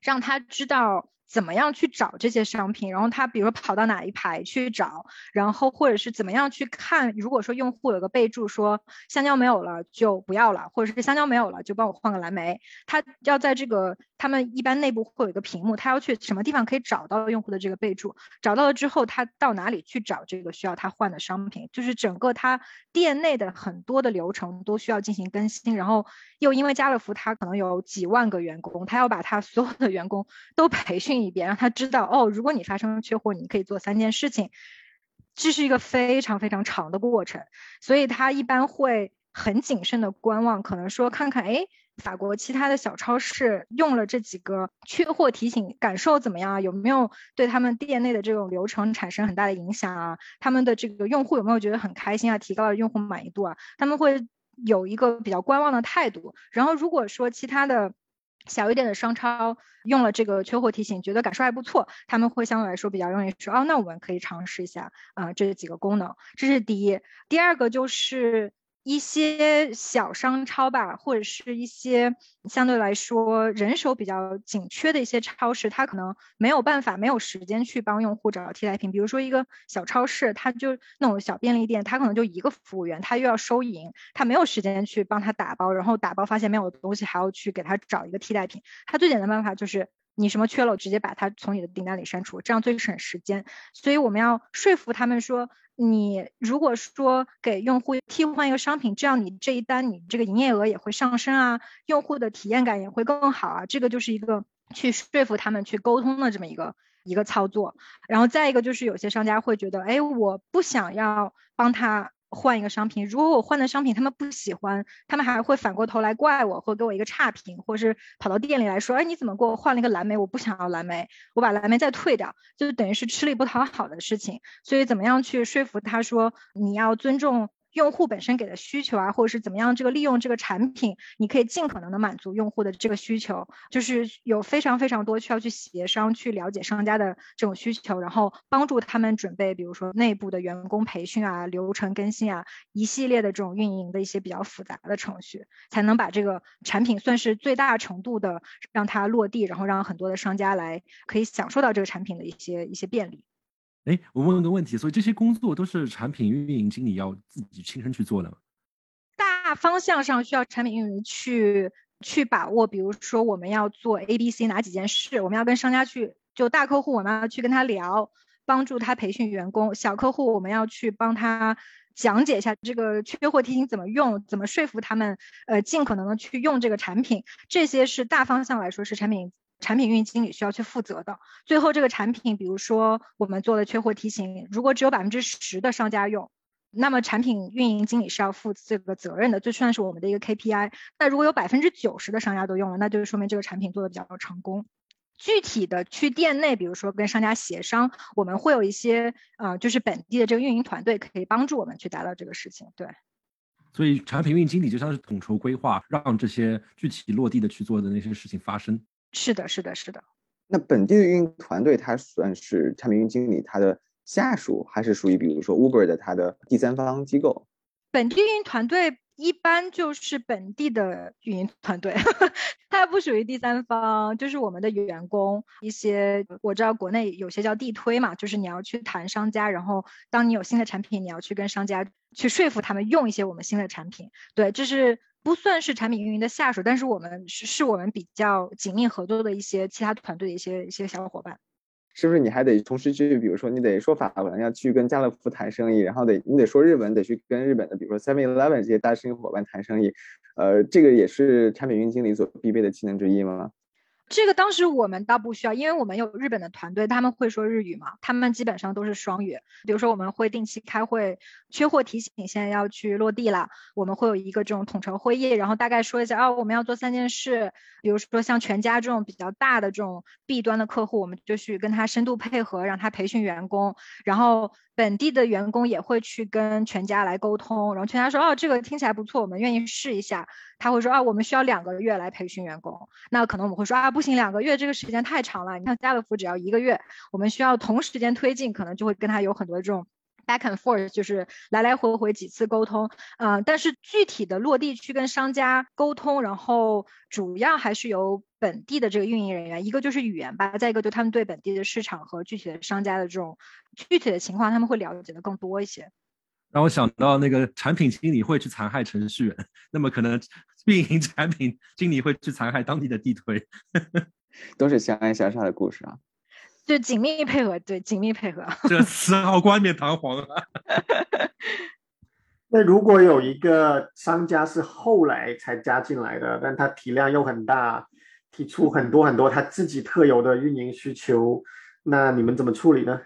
[SPEAKER 4] 让他知道。怎么样去找这些商品？然后他比如跑到哪一排去找，然后或者是怎么样去看？如果说用户有个备注说香蕉没有了就不要了，或者是香蕉没有了就帮我换个蓝莓，他要在这个他们一般内部会有一个屏幕，他要去什么地方可以找到用户的这个备注？找到了之后，他到哪里去找这个需要他换的商品？就是整个他店内的很多的流程都需要进行更新，然后又因为家乐福他可能有几万个员工，他要把他所有的员工都培训。一遍，让他知道哦，如果你发生缺货，你可以做三件事情，这是一个非常非常长的过程，所以他一般会很谨慎的观望，可能说看看，哎，法国其他的小超市用了这几个缺货提醒，感受怎么样啊？有没有对他们店内的这种流程产生很大的影响啊？他们的这个用户有没有觉得很开心啊？提高了用户满意度啊？他们会有一个比较观望的态度。然后如果说其他的。小一点的商超用了这个缺货提醒，觉得感受还不错，他们会相对来说比较容易说，哦，那我们可以尝试一下啊这几个功能，这是第一。第二个就是。一些小商超吧，或者是一些相对来说人手比较紧缺的一些超市，它可能没有办法、没有时间去帮用户找替代品。比如说一个小超市，它就那种小便利店，它可能就一个服务员，他又要收银，他没有时间去帮他打包，然后打包发现没有东西，还要去给他找一个替代品。他最简单办法就是。你什么缺了，我直接把它从你的订单里删除，这样最省时间。所以我们要说服他们说，你如果说给用户替换一个商品，这样你这一单你这个营业额也会上升啊，用户的体验感也会更好啊。这个就是一个去说服他们去沟通的这么一个一个操作。然后再一个就是有些商家会觉得，哎，我不想要帮他。换一个商品，如果我换的商品他们不喜欢，他们还会反过头来怪我，或给我一个差评，或是跑到店里来说，哎，你怎么给我换了一个蓝莓？我不想要蓝莓，我把蓝莓再退掉，就等于是吃力不讨好的事情。所以怎么样去说服他说你要尊重？用户本身给的需求啊，或者是怎么样，这个利用这个产品，你可以尽可能的满足用户的这个需求，就是有非常非常多需要去协商、去了解商家的这种需求，然后帮助他们准备，比如说内部的员工培训啊、流程更新啊，一系列的这种运营的一些比较复杂的程序，才能把这个产品算是最大程度的让它落地，然后让很多的商家来可以享受到这个产品的一些一些便利。
[SPEAKER 2] 哎，我问个问题，所以这些工作都是产品运营经理要自己亲身去做的吗？
[SPEAKER 4] 大方向上需要产品运营去去把握，比如说我们要做 A、B、C 哪几件事，我们要跟商家去，就大客户我们要去跟他聊，帮助他培训员工；小客户我们要去帮他讲解一下这个缺货提醒怎么用，怎么说服他们，呃，尽可能的去用这个产品。这些是大方向来说是产品。产品运营经理需要去负责的。最后这个产品，比如说我们做了缺货提醒，如果只有百分之十的商家用，那么产品运营经理是要负这个责任的，这算是我们的一个 KPI。那如果有百分之九十的商家都用了，那就说明这个产品做的比较成功。具体的去店内，比如说跟商家协商，我们会有一些呃，就是本地的这个运营团队可以帮助我们去达到这个事情。对，
[SPEAKER 2] 所以产品运营经理就像是统筹规划，让这些具体落地的去做的那些事情发生。
[SPEAKER 4] 是的，是的，是的。
[SPEAKER 1] 那本地的运营团队，它算是产品运营经理他的。下属还是属于，比如说 Uber 的它的第三方机构。
[SPEAKER 4] 本地运营团队一般就是本地的运营团队，<laughs> 它不属于第三方，就是我们的员工。一些我知道国内有些叫地推嘛，就是你要去谈商家，然后当你有新的产品，你要去跟商家去说服他们用一些我们新的产品。对，这是不算是产品运营的下属，但是我们是是我们比较紧密合作的一些其他团队的一些一些小伙伴。
[SPEAKER 1] 是不是你还得同时去，比如说你得说法文，要去跟家乐福谈生意，然后得你得说日文，得去跟日本的，比如说 Seven Eleven 这些大生意伙伴谈生意，呃，这个也是产品运营经理所必备的技能之一吗？
[SPEAKER 4] 这个当时我们倒不需要，因为我们有日本的团队，他们会说日语嘛，他们基本上都是双语。比如说我们会定期开会，缺货提醒，现在要去落地了，我们会有一个这种统筹会议，然后大概说一下啊，我们要做三件事。比如说像全家这种比较大的这种 B 端的客户，我们就去跟他深度配合，让他培训员工，然后本地的员工也会去跟全家来沟通，然后全家说哦，这个听起来不错，我们愿意试一下。他会说啊，我们需要两个月来培训员工，那可能我们会说啊，不行，两个月这个时间太长了。你看家乐福只要一个月，我们需要同时间推进，可能就会跟他有很多这种 back and forth，就是来来回回几次沟通。嗯，但是具体的落地去跟商家沟通，然后主要还是由本地的这个运营人员，一个就是语言吧，再一个就他们对本地的市场和具体的商家的这种具体的情况，他们会了解的更多一些。
[SPEAKER 2] 让我想到那个产品经理会去残害程序员，<laughs> 那么可能运营产品经理会去残害当地的地推，<laughs>
[SPEAKER 1] 都是相爱相杀的故事啊。
[SPEAKER 4] 就紧密配合，对，紧密配合。
[SPEAKER 2] 这词好冠冕堂皇啊。<laughs>
[SPEAKER 3] 那如果有一个商家是后来才加进来的，但他体量又很大，提出很多很多他自己特有的运营需求，那你们怎么处理呢？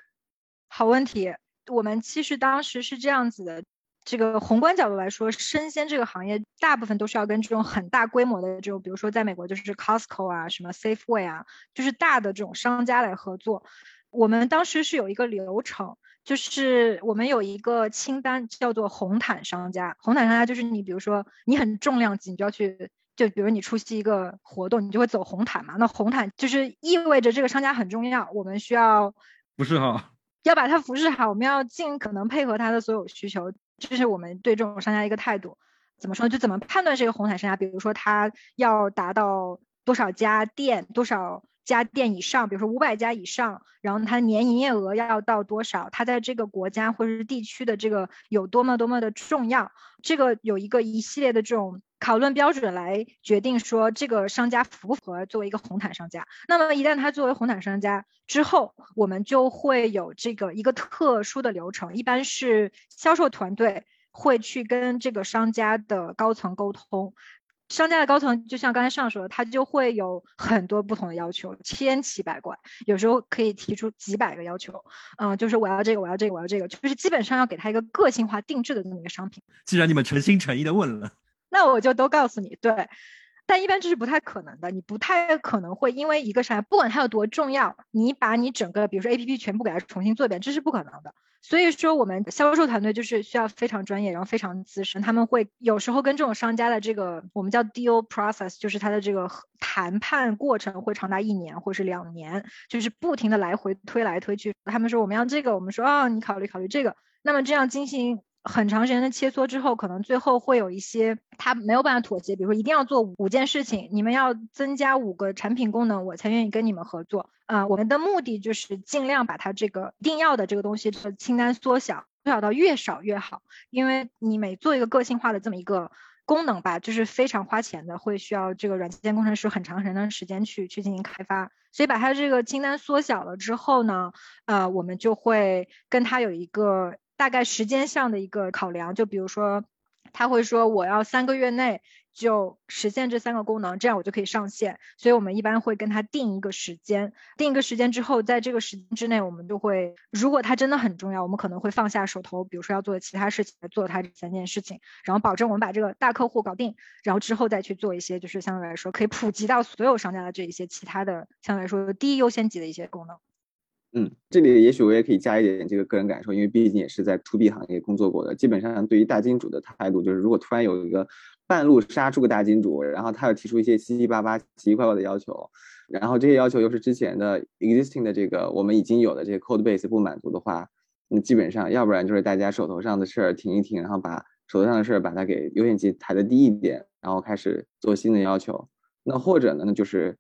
[SPEAKER 4] 好问题。我们其实当时是这样子的，这个宏观角度来说，生鲜这个行业大部分都是要跟这种很大规模的这种，比如说在美国就是 Costco 啊，什么 Safeway 啊，就是大的这种商家来合作。我们当时是有一个流程，就是我们有一个清单叫做红毯商家。红毯商家就是你，比如说你很重量级，你就要去，就比如你出席一个活动，你就会走红毯嘛。那红毯就是意味着这个商家很重要，我们需要
[SPEAKER 2] 不是哈。
[SPEAKER 4] 要把它服侍好，我们要尽可能配合他的所有需求，这是我们对这种商家一个态度。怎么说？就怎么判断这个红毯商家？比如说他要达到多少家店，多少家店以上，比如说五百家以上，然后他年营业额要到多少？他在这个国家或者是地区的这个有多么多么的重要？这个有一个一系列的这种。讨论标准来决定说这个商家符不符合作为一个红毯商家。那么一旦他作为红毯商家之后，我们就会有这个一个特殊的流程，一般是销售团队会去跟这个商家的高层沟通。商家的高层就像刚才上说的，他就会有很多不同的要求，千奇百怪，有时候可以提出几百个要求。嗯，就是我要这个，我要这个，我要这个，就是基本上要给他一个个性化定制的这么一个商品。
[SPEAKER 2] 既然你们诚心诚意的问了。
[SPEAKER 4] 那我就都告诉你，对，但一般这是不太可能的，你不太可能会因为一个商家，不管它有多重要，你把你整个，比如说 A P P 全部给它重新做一遍，这是不可能的。所以说，我们销售团队就是需要非常专业，然后非常资深，他们会有时候跟这种商家的这个我们叫 deal process，就是他的这个谈判过程会长达一年或是两年，就是不停的来回推来推去。他们说我们要这个，我们说啊，你考虑考虑这个，那么这样进行。很长时间的切磋之后，可能最后会有一些他没有办法妥协，比如说一定要做五件事情，你们要增加五个产品功能，我才愿意跟你们合作。啊，我们的目的就是尽量把它这个一定要的这个东西的清单缩小，缩小到越少越好。因为你每做一个个性化的这么一个功能吧，就是非常花钱的，会需要这个软件工程师很长很长时间去去进行开发。所以把它这个清单缩小了之后呢，呃，我们就会跟他有一个。大概时间上的一个考量，就比如说，他会说我要三个月内就实现这三个功能，这样我就可以上线。所以我们一般会跟他定一个时间，定一个时间之后，在这个时间之内，我们就会，如果它真的很重要，我们可能会放下手头，比如说要做的其他事情来做它这三件事情，然后保证我们把这个大客户搞定，然后之后再去做一些就是相对来说可以普及到所有商家的这一些其他的相对来说低优先级的一些功能。
[SPEAKER 1] 嗯，这里也许我也可以加一点这个个人感受，因为毕竟也是在 to B 行业工作过的。基本上对于大金主的态度，就是如果突然有一个半路杀出个大金主，然后他又提出一些七七八八、奇奇怪怪的要求，然后这些要求又是之前的 existing 的这个我们已经有的这些 code base 不满足的话，那基本上要不然就是大家手头上的事儿停一停，然后把手头上的事儿把它给优先级抬的低一点，然后开始做新的要求。那或者呢，那就是。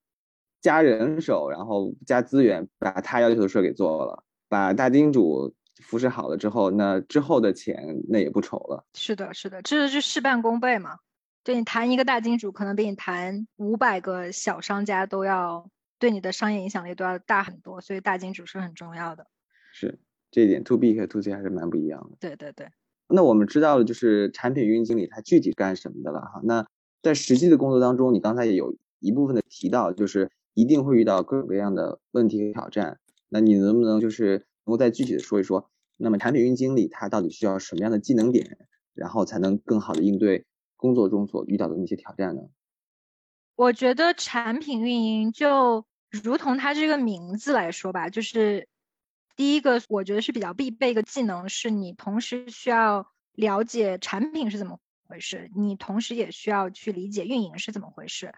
[SPEAKER 1] 加人手，然后加资源，把他要求的事给做了，把大金主扶持好了之后，那之后的钱那也不愁了。
[SPEAKER 4] 是的，是的，这是事半功倍嘛。对你谈一个大金主，可能比你谈五百个小商家都要对你的商业影响力都要大很多，所以大金主是很重要的。
[SPEAKER 1] 是这一点，to B 和 to C 还是蛮不一样的。
[SPEAKER 4] 对对对。
[SPEAKER 1] 那我们知道了，就是产品运营经理他具体干什么的了哈。那在实际的工作当中，你刚才也有一部分的提到，就是。一定会遇到各种各样的问题和挑战，那你能不能就是能够再具体的说一说，那么产品运营经理他到底需要什么样的技能点，然后才能更好的应对工作中所遇到的那些挑战呢？
[SPEAKER 4] 我觉得产品运营就如同它这个名字来说吧，就是第一个我觉得是比较必备一个技能，是你同时需要了解产品是怎么回事，你同时也需要去理解运营是怎么回事。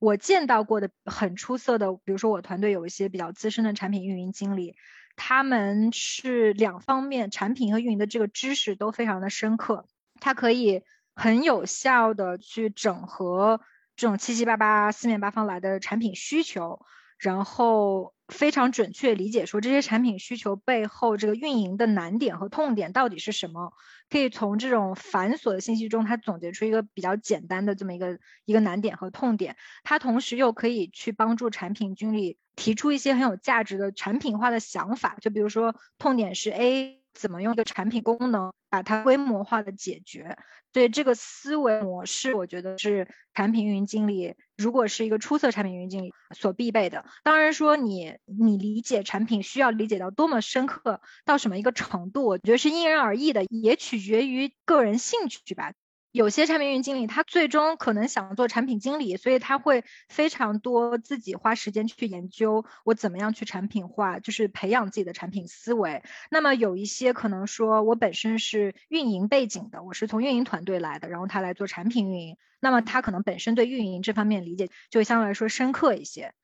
[SPEAKER 4] 我见到过的很出色的，比如说我团队有一些比较资深的产品运营经理，他们是两方面产品和运营的这个知识都非常的深刻，他可以很有效的去整合这种七七八八四面八方来的产品需求，然后。非常准确理解说这些产品需求背后这个运营的难点和痛点到底是什么，可以从这种繁琐的信息中，它总结出一个比较简单的这么一个一个难点和痛点。它同时又可以去帮助产品经理提出一些很有价值的产品化的想法，就比如说痛点是 A，怎么用一个产品功能把它规模化的解决。所以这个思维模式，我觉得是产品运营经理如果是一个出色产品运营经理所必备的。当然说你你理解产品需要理解到多么深刻，到什么一个程度，我觉得是因人而异的，也取决于个人兴趣吧。有些产品运营经理，他最终可能想做产品经理，所以他会非常多自己花时间去研究我怎么样去产品化，就是培养自己的产品思维。那么有一些可能说我本身是运营背景的，我是从运营团队来的，然后他来做产品运营，那么他可能本身对运营这方面理解就相对来说深刻一些。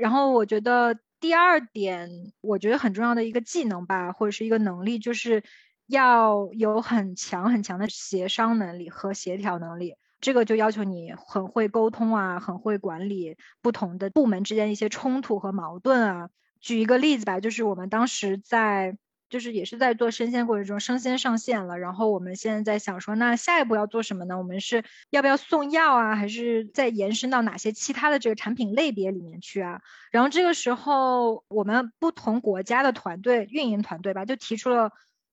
[SPEAKER 4] 然后我觉得第二点，我觉得很重要的一个技能吧，或者是一个能力，就是。要有很强很强的协商能力和协调能力，这个就要求你很会沟通啊，很会管理不同的部门之间一些冲突和矛盾啊。举一个例子吧，就是我们当时在，就是也是在做生鲜过程中，生鲜上线了，然后我们现在在想说，那下一步要做什么呢？我们是要不要送药啊，还是再延伸到哪些其他的这个产品类别里面去啊？然后这个时候，我们不同国家的团队运营团队吧，就提出了。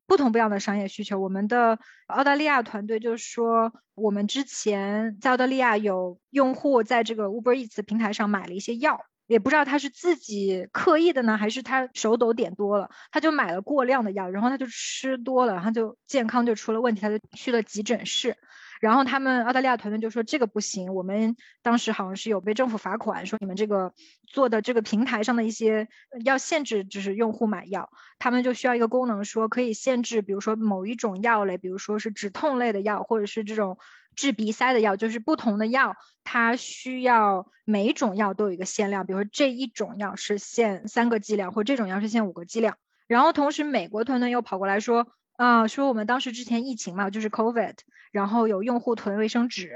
[SPEAKER 4] 不同不一样的商业需求，我们的澳大利亚团队就是说，我们之前在澳大利亚有用户在这个 Uber Eats 平台上买了一些药，也不知道他是自己刻意的呢，还是他手抖点多了，他就买了过量的药，然后他就吃多了，然后就健康就出了问题，他就去了急诊室。然后他们澳大利亚团队就说这个不行，我们当时好像是有被政府罚款，说你们这个做的这个平台上的一些要限制，就是用户买药，他们就需要一个功能，说可以限制，比如说某一种药类，比如说是止痛类的药，或者是这种治鼻塞的药，就是不同的药，它需要每一种药都有一个限量，比如说这一种药是限三个剂量，或这种药是限五个剂量。然后同时美国团队又跑过来说。啊，说我们当时之前疫情嘛，就是 COVID，然后有用户囤卫生纸，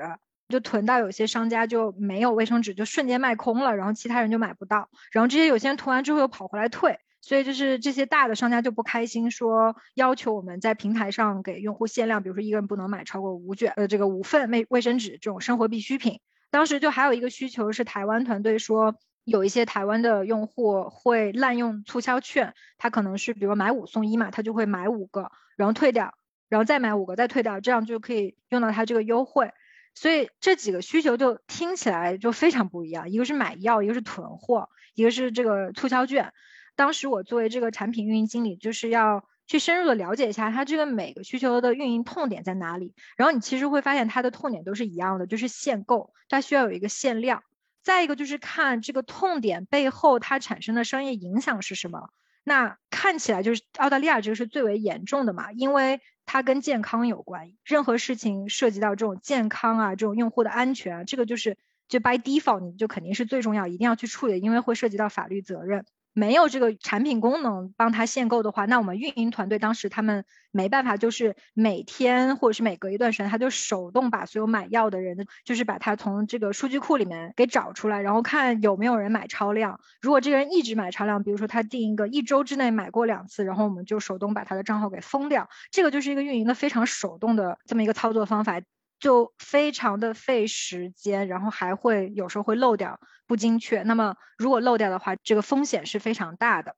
[SPEAKER 4] 就囤到有些商家就没有卫生纸，就瞬间卖空了，然后其他人就买不到，然后这些有些人囤完之后又跑回来退，所以就是这些大的商家就不开心，说要求我们在平台上给用户限量，比如说一个人不能买超过五卷，呃，这个五份卫卫生纸这种生活必需品。当时就还有一个需求是台湾团队说。有一些台湾的用户会滥用促销券，他可能是比如买五送一嘛，他就会买五个，然后退掉，然后再买五个再退掉，这样就可以用到他这个优惠。所以这几个需求就听起来就非常不一样，一个是买药，一个是囤货，一个是这个促销券。当时我作为这个产品运营经理，就是要去深入的了解一下它这个每个需求的运营痛点在哪里。然后你其实会发现它的痛点都是一样的，就是限购，它需要有一个限量。再一个就是看这个痛点背后它产生的商业影响是什么。那看起来就是澳大利亚这个是最为严重的嘛，因为它跟健康有关，任何事情涉及到这种健康啊，这种用户的安全啊，这个就是就 by default 你就肯定是最重要，一定要去处理，因为会涉及到法律责任。没有这个产品功能帮他限购的话，那我们运营团队当时他们没办法，就是每天或者是每隔一段时间，他就手动把所有买药的人，就是把他从这个数据库里面给找出来，然后看有没有人买超量。如果这个人一直买超量，比如说他定一个一周之内买过两次，然后我们就手动把他的账号给封掉。这个就是一个运营的非常手动的这么一个操作方法。就非常的费时间，然后还会有时候会漏掉不精确。那么如果漏掉的话，这个风险是非常大的。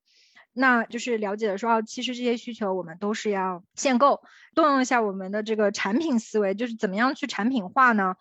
[SPEAKER 4] 那就是了解的说，哦其实这些需求我们都是要限购，动用一下我们的这个产品思维，就是怎么样去产品化呢？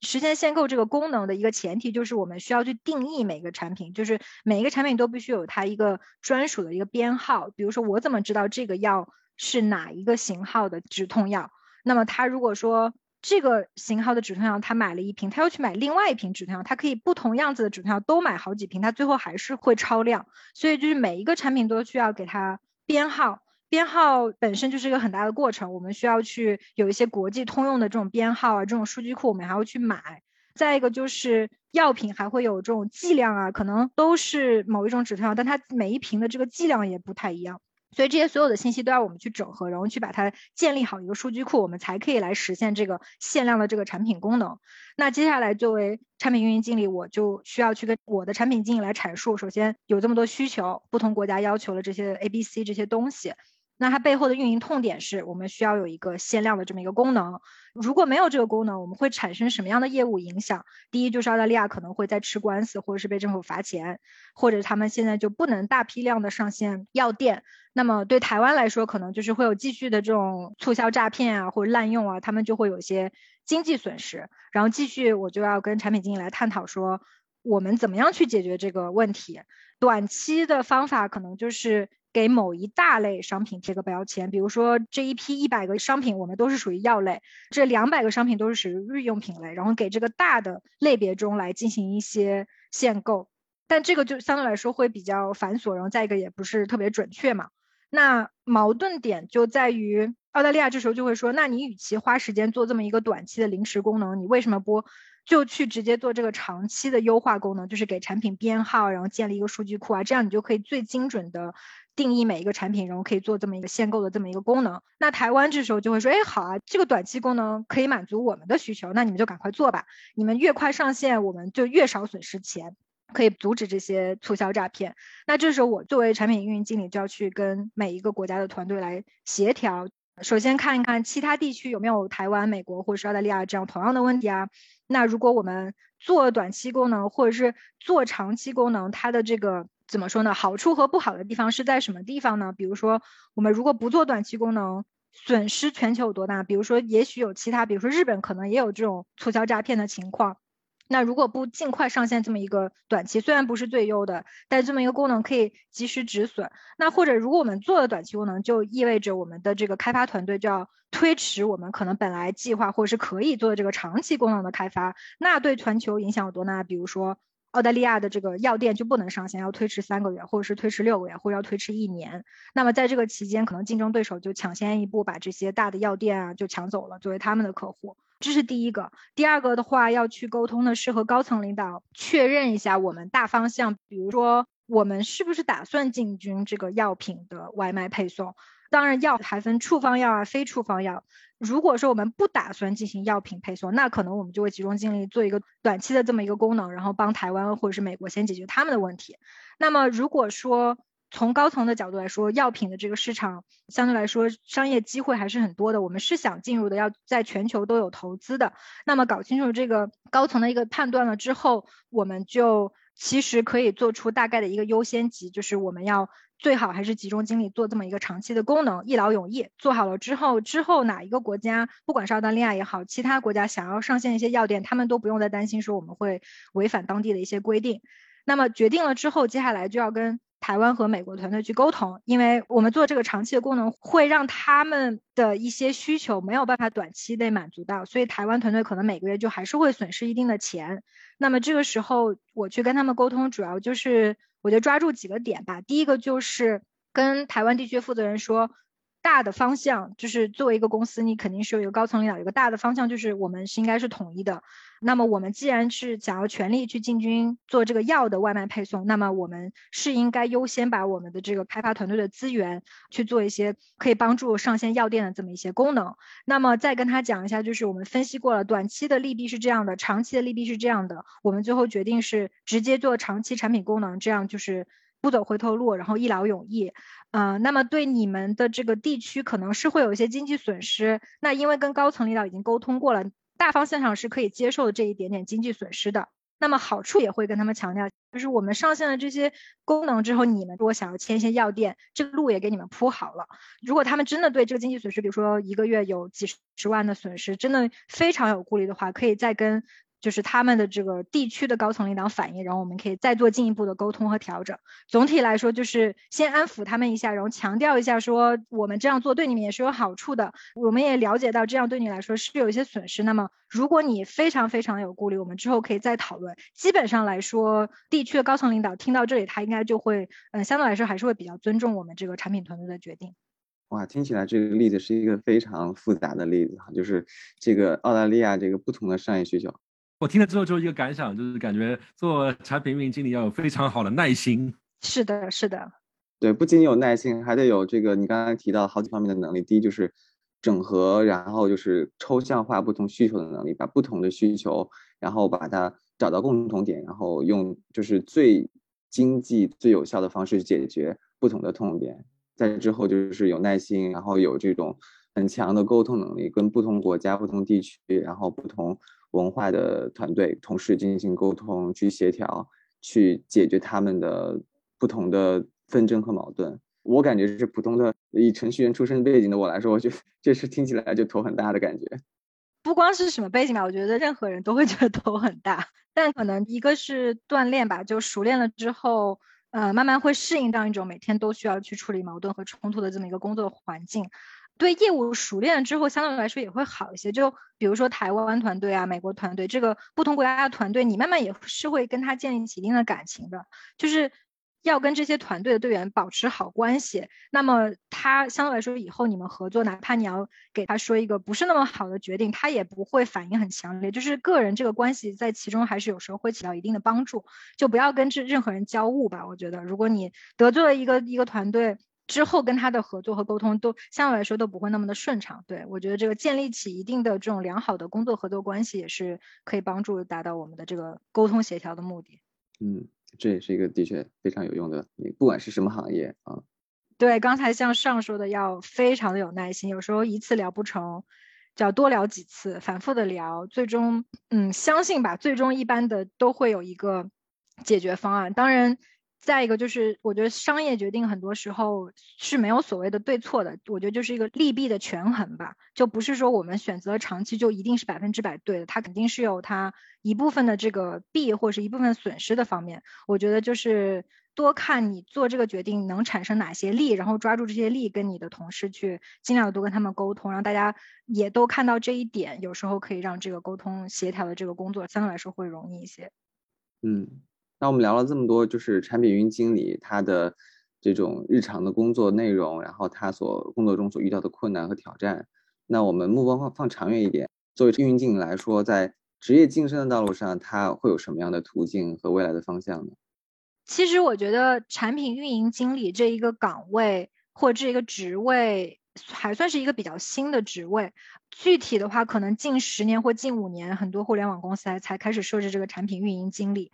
[SPEAKER 4] 实现限购这个功能的一个前提就是我们需要去定义每个产品，就是每一个产品都必须有它一个专属的一个编号。比如说我怎么知道这个药是哪一个型号的止痛药？那么它如果说这个型号的止痛药，他买了一瓶，他又去买另外一瓶止痛药，他可以不同样子的止痛药都买好几瓶，他最后还是会超量。所以就是每一个产品都需要给它编号，编号本身就是一个很大的过程，我们需要去有一些国际通用的这种编号啊，这种数据库我们还要去买。再一个就是药品还会有这种剂量啊，可能都是某一种止痛药，但它每一瓶的这个剂量也不太一样。所以这些所有的信息都要我们去整合，然后去把它建立好一个数据库，我们才可以来实现这个限量的这个产品功能。那接下来作为产品运营经理，我就需要去跟我的产品经理来阐述，首先有这么多需求，不同国家要求了这些 A、B、C 这些东西。那它背后的运营痛点是我们需要有一个限量的这么一个功能，如果没有这个功能，我们会产生什么样的业务影响？第一就是澳大利亚可能会在吃官司，或者是被政府罚钱，或者他们现在就不能大批量的上线药店。那么对台湾来说，可能就是会有继续的这种促销诈骗啊，或者滥用啊，他们就会有一些经济损失。然后继续我就要跟产品经理来探讨说，我们怎么样去解决这个问题？短期的方法可能就是。给某一大类商品贴个标签，比如说这一批一百个商品，我们都是属于药类，这两百个商品都是属于日用品类，然后给这个大的类别中来进行一些限购，但这个就相对来说会比较繁琐，然后再一个也不是特别准确嘛。那矛盾点就在于澳大利亚这时候就会说，那你与其花时间做这么一个短期的临时功能，你为什么不就去直接做这个长期的优化功能，就是给产品编号，然后建立一个数据库啊，这样你就可以最精准的。定义每一个产品，然后可以做这么一个限购的这么一个功能。那台湾这时候就会说，哎，好啊，这个短期功能可以满足我们的需求，那你们就赶快做吧。你们越快上线，我们就越少损失钱，可以阻止这些促销诈骗。那这时候我作为产品运营经理就要去跟每一个国家的团队来协调。首先看一看其他地区有没有台湾、美国或者是澳大利亚这样同样的问题啊。那如果我们做短期功能或者是做长期功能，它的这个。怎么说呢？好处和不好的地方是在什么地方呢？比如说，我们如果不做短期功能，损失全球有多大？比如说，也许有其他，比如说日本可能也有这种促销诈骗的情况。那如果不尽快上线这么一个短期，虽然不是最优的，但这么一个功能可以及时止损。那或者如果我们做了短期功能，就意味着我们的这个开发团队就要推迟我们可能本来计划或者是可以做的这个长期功能的开发。那对全球影响有多大？比如说。澳大利亚的这个药店就不能上线，要推迟三个月，或者是推迟六个月，或者要推迟一年。那么在这个期间，可能竞争对手就抢先一步把这些大的药店啊就抢走了，作为他们的客户。这是第一个。第二个的话，要去沟通的是和高层领导确认一下我们大方向，比如说我们是不是打算进军这个药品的外卖配送。当然，药还分处方药啊、非处方药。如果说我们不打算进行药品配送，那可能我们就会集中精力做一个短期的这么一个功能，然后帮台湾或者是美国先解决他们的问题。那么，如果说从高层的角度来说，药品的这个市场相对来说商业机会还是很多的，我们是想进入的，要在全球都有投资的。那么，搞清楚这个高层的一个判断了之后，我们就。其实可以做出大概的一个优先级，就是我们要最好还是集中精力做这么一个长期的功能，一劳永逸。做好了之后，之后哪一个国家，不管是澳大利亚也好，其他国家想要上线一些药店，他们都不用再担心说我们会违反当地的一些规定。那么决定了之后，接下来就要跟。台湾和美国团队去沟通，因为我们做这个长期的功能，会让他们的一些需求没有办法短期内满足到，所以台湾团队可能每个月就还是会损失一定的钱。那么这个时候我去跟他们沟通，主要就是我觉得抓住几个点吧。第一个就是跟台湾地区负责人说。大的方向就是作为一个公司，你肯定是有一个高层领导，有个大的方向就是我们是应该是统一的。那么我们既然是想要全力去进军做这个药的外卖配送，那么我们是应该优先把我们的这个开发团队的资源去做一些可以帮助上线药店的这么一些功能。那么再跟他讲一下，就是我们分析过了，短期的利弊是这样的，长期的利弊是这样的。我们最后决定是直接做长期产品功能，这样就是。不走回头路，然后一劳永逸，嗯，那么对你们的这个地区可能是会有一些经济损失。那因为跟高层领导已经沟通过了，大方向上是可以接受这一点点经济损失的。那么好处也会跟他们强调，就是我们上线了这些功能之后，你们如果想要签一些药店，这个路也给你们铺好了。如果他们真的对这个经济损失，比如说一个月有几十万的损失，真的非常有顾虑的话，可以再跟。就是他们的这个地区的高层领导反映，然后我们可以再做进一步的沟通和调整。总体来说，就是先安抚他们一下，然后强调一下说我们这样做对你们也是有好处的。我们也了解到这样对你来说是有一些损失。那么如果你非常非常有顾虑，我们之后可以再讨论。基本上来说，地区的高层领导听到这里，他应该就会嗯，相对来说还是会比较尊重我们这个产品团队的决定。
[SPEAKER 1] 哇，听起来这个例子是一个非常复杂的例子哈，就是这个澳大利亚这个不同的商业需求。
[SPEAKER 2] 我听了之后就一个感想，就是感觉做产品运营经理要有非常好的耐心。<laughs>
[SPEAKER 4] 是的，是的，
[SPEAKER 1] 对，不仅有耐心，还得有这个你刚才提到好几方面的能力。第一就是整合，然后就是抽象化不同需求的能力，把不同的需求，然后把它找到共同点，然后用就是最经济、最有效的方式解决不同的痛点。再之后就是有耐心，然后有这种很强的沟通能力，跟不同国家、不同地区，然后不同。文化的团队同事进行沟通，去协调，去解决他们的不同的纷争和矛盾。我感觉是普通的以程序员出身背景的我来说，我觉得这是听起来就头很大的感觉。
[SPEAKER 4] 不光是什么背景吧，我觉得任何人都会觉得头很大。但可能一个是锻炼吧，就熟练了之后，呃，慢慢会适应到一种每天都需要去处理矛盾和冲突的这么一个工作环境。对业务熟练了之后，相对来说也会好一些。就比如说台湾团队啊、美国团队，这个不同国家的团队，你慢慢也是会跟他建立起一定的感情的。就是要跟这些团队的队员保持好关系。那么他相对来说，以后你们合作，哪怕你要给他说一个不是那么好的决定，他也不会反应很强烈。就是个人这个关系在其中还是有时候会起到一定的帮助。就不要跟这任何人交恶吧。我觉得，如果你得罪了一个一个团队。之后跟他的合作和沟通都相对来说都不会那么的顺畅。对我觉得这个建立起一定的这种良好的工作合作关系，也是可以帮助达到我们的这个沟通协调的目的。
[SPEAKER 1] 嗯，这也是一个的确非常有用的。你不管是什么行业啊，
[SPEAKER 4] 对，刚才像上说的，要非常的有耐心，有时候一次聊不成，就要多聊几次，反复的聊，最终，嗯，相信吧，最终一般的都会有一个解决方案。当然。再一个就是，我觉得商业决定很多时候是没有所谓的对错的，我觉得就是一个利弊的权衡吧，就不是说我们选择长期就一定是百分之百对的，它肯定是有它一部分的这个弊或者是一部分损失的方面。我觉得就是多看你做这个决定能产生哪些利，然后抓住这些利，跟你的同事去尽量多跟他们沟通，让大家也都看到这一点，有时候可以让这个沟通协调的这个工作相对来说会容易一些。
[SPEAKER 1] 嗯。那我们聊了这么多，就是产品运营经理他的这种日常的工作内容，然后他所工作中所遇到的困难和挑战。那我们目光放放长远一点，作为运营经理来说，在职业晋升的道路上，他会有什么样的途径和未来的方向呢？
[SPEAKER 4] 其实我觉得产品运营经理这一个岗位或这一个职位还算是一个比较新的职位。具体的话，可能近十年或近五年，很多互联网公司才才开始设置这个产品运营经理。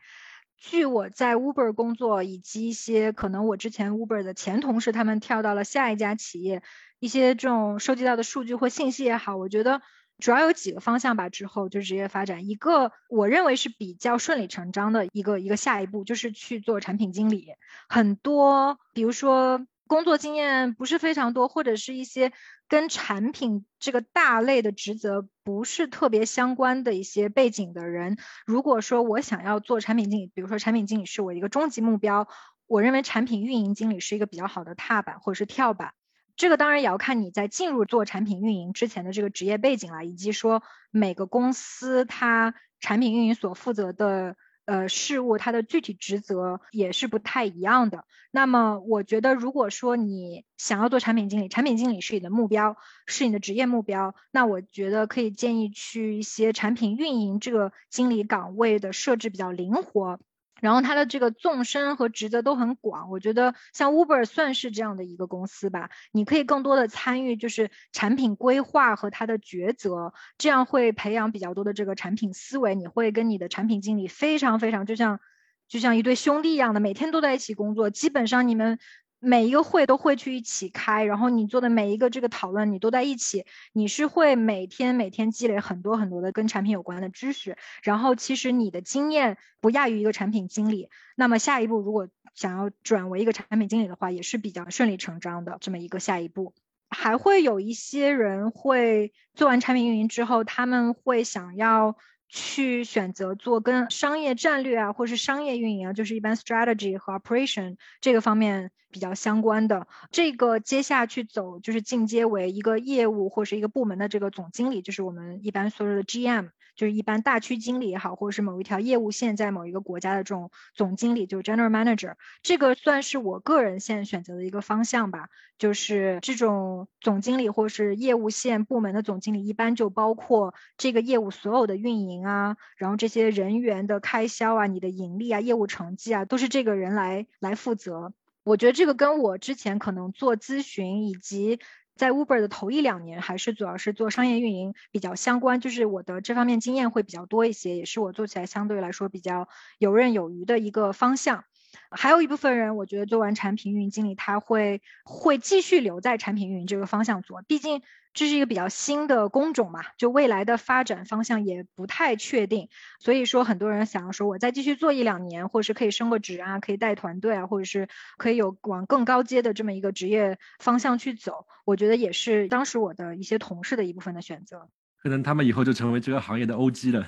[SPEAKER 4] 据我在 Uber 工作，以及一些可能我之前 Uber 的前同事，他们跳到了下一家企业，一些这种收集到的数据或信息也好，我觉得主要有几个方向吧。之后就职业发展，一个我认为是比较顺理成章的一个一个下一步，就是去做产品经理。很多，比如说工作经验不是非常多，或者是一些跟产品这个大类的职责不是特别相关的一些背景的人，如果说我想要做产品经理，比如说产品经理是我一个终极目标，我认为产品运营经理是一个比较好的踏板或者是跳板。这个当然也要看你在进入做产品运营之前的这个职业背景了，以及说每个公司它产品运营所负责的呃事务，它的具体职责也是不太一样的。那么我觉得，如果说你想要做产品经理，产品经理是你的目标，是你的职业目标，那我觉得可以建议去一些产品运营这个经理岗位的设置比较灵活。然后它的这个纵深和职责都很广，我觉得像 Uber 算是这样的一个公司吧。你可以更多的参与就是产品规划和它的抉择，这样会培养比较多的这个产品思维。你会跟你的产品经理非常非常就像就像一对兄弟一样的，每天都在一起工作，基本上你们。每一个会都会去一起开，然后你做的每一个这个讨论，你都在一起，你是会每天每天积累很多很多的跟产品有关的知识，然后其实你的经验不亚于一个产品经理。那么下一步如果想要转为一个产品经理的话，也是比较顺理成章的这么一个下一步。还会有一些人会做完产品运营之后，他们会想要。去选择做跟商业战略啊，或是商业运营啊，就是一般 strategy 和 operation 这个方面比较相关的。这个接下去走就是进阶为一个业务或是一个部门的这个总经理，就是我们一般所说的 GM。就是一般大区经理也好，或者是某一条业务线在某一个国家的这种总经理，就是 general manager，这个算是我个人现在选择的一个方向吧。就是这种总经理或是业务线部门的总经理，一般就包括这个业务所有的运营啊，然后这些人员的开销啊，你的盈利啊，业务成绩啊，都是这个人来来负责。我觉得这个跟我之前可能做咨询以及。在 Uber 的头一两年，还是主要是做商业运营比较相关，就是我的这方面经验会比较多一些，也是我做起来相对来说比较游刃有余的一个方向。还有一部分人，我觉得做完产品运营经理，他会会继续留在产品运营这个方向做，毕竟这是一个比较新的工种嘛，就未来的发展方向也不太确定。所以说，很多人想要说，我再继续做一两年，或者是可以升个职啊，可以带团队啊，或者是可以有往更高阶的这么一个职业方向去走。我觉得也是当时我的一些同事的一部分的选择。
[SPEAKER 2] 可能他们以后就成为这个行业的 OG 了。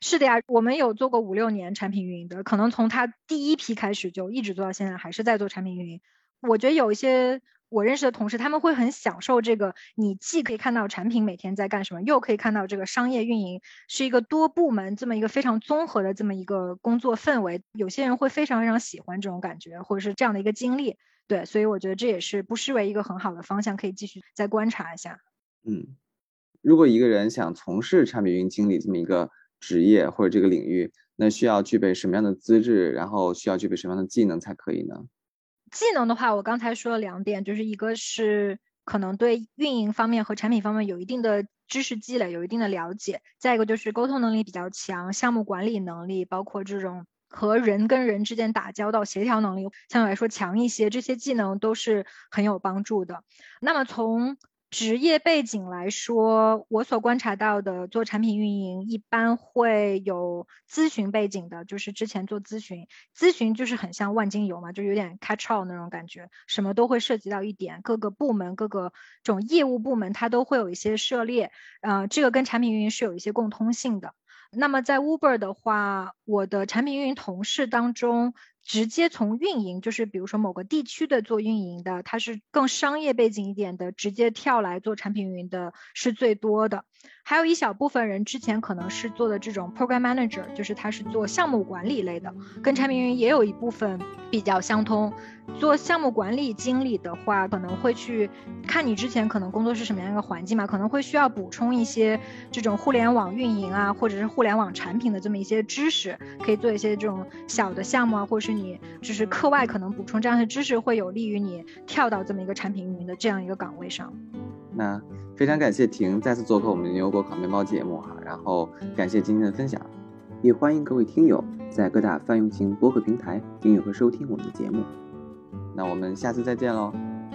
[SPEAKER 4] 是的呀，我们有做过五六年产品运营的，可能从他第一批开始就一直做到现在，还是在做产品运营。我觉得有一些我认识的同事，他们会很享受这个，你既可以看到产品每天在干什么，又可以看到这个商业运营是一个多部门这么一个非常综合的这么一个工作氛围。有些人会非常非常喜欢这种感觉，或者是这样的一个经历。对，所以我觉得这也是不失为一个很好的方向，可以继续再观察一下。
[SPEAKER 1] 嗯，如果一个人想从事产品运营经理这么一个。职业或者这个领域，那需要具备什么样的资质？然后需要具备什么样的技能才可以呢？
[SPEAKER 4] 技能的话，我刚才说了两点，就是一个是可能对运营方面和产品方面有一定的知识积累，有一定的了解；再一个就是沟通能力比较强，项目管理能力，包括这种和人跟人之间打交道、协调能力相对来说强一些，这些技能都是很有帮助的。那么从职业背景来说，我所观察到的做产品运营一般会有咨询背景的，就是之前做咨询，咨询就是很像万金油嘛，就有点 catch all 那种感觉，什么都会涉及到一点，各个部门、各个这种业务部门它都会有一些涉猎，呃，这个跟产品运营是有一些共通性的。那么在 Uber 的话，我的产品运营同事当中。直接从运营，就是比如说某个地区的做运营的，他是更商业背景一点的，直接跳来做产品运营的是最多的。还有一小部分人之前可能是做的这种 program manager，就是他是做项目管理类的，跟产品运营也有一部分比较相通。做项目管理经理的话，可能会去看你之前可能工作是什么样一个环境嘛，可能会需要补充一些这种互联网运营啊，或者是互联网产品的这么一些知识，可以做一些这种小的项目啊，或者是你就是课外可能补充这样的知识，会有利于你跳到这么一个产品运营的这样一个岗位上。
[SPEAKER 1] 那非常感谢婷再次做客我们的牛油果烤面包节目哈，然后感谢今天的分享，也欢迎各位听友在各大泛用型播客平台订阅和收听我们的节目。那我们下次再见喽！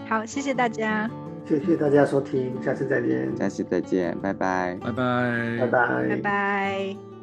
[SPEAKER 4] 好，谢谢大家。
[SPEAKER 3] 谢谢大家收听，下次再见，
[SPEAKER 1] 下期再见，拜拜，
[SPEAKER 2] 拜拜，
[SPEAKER 3] 拜拜，
[SPEAKER 4] 拜拜。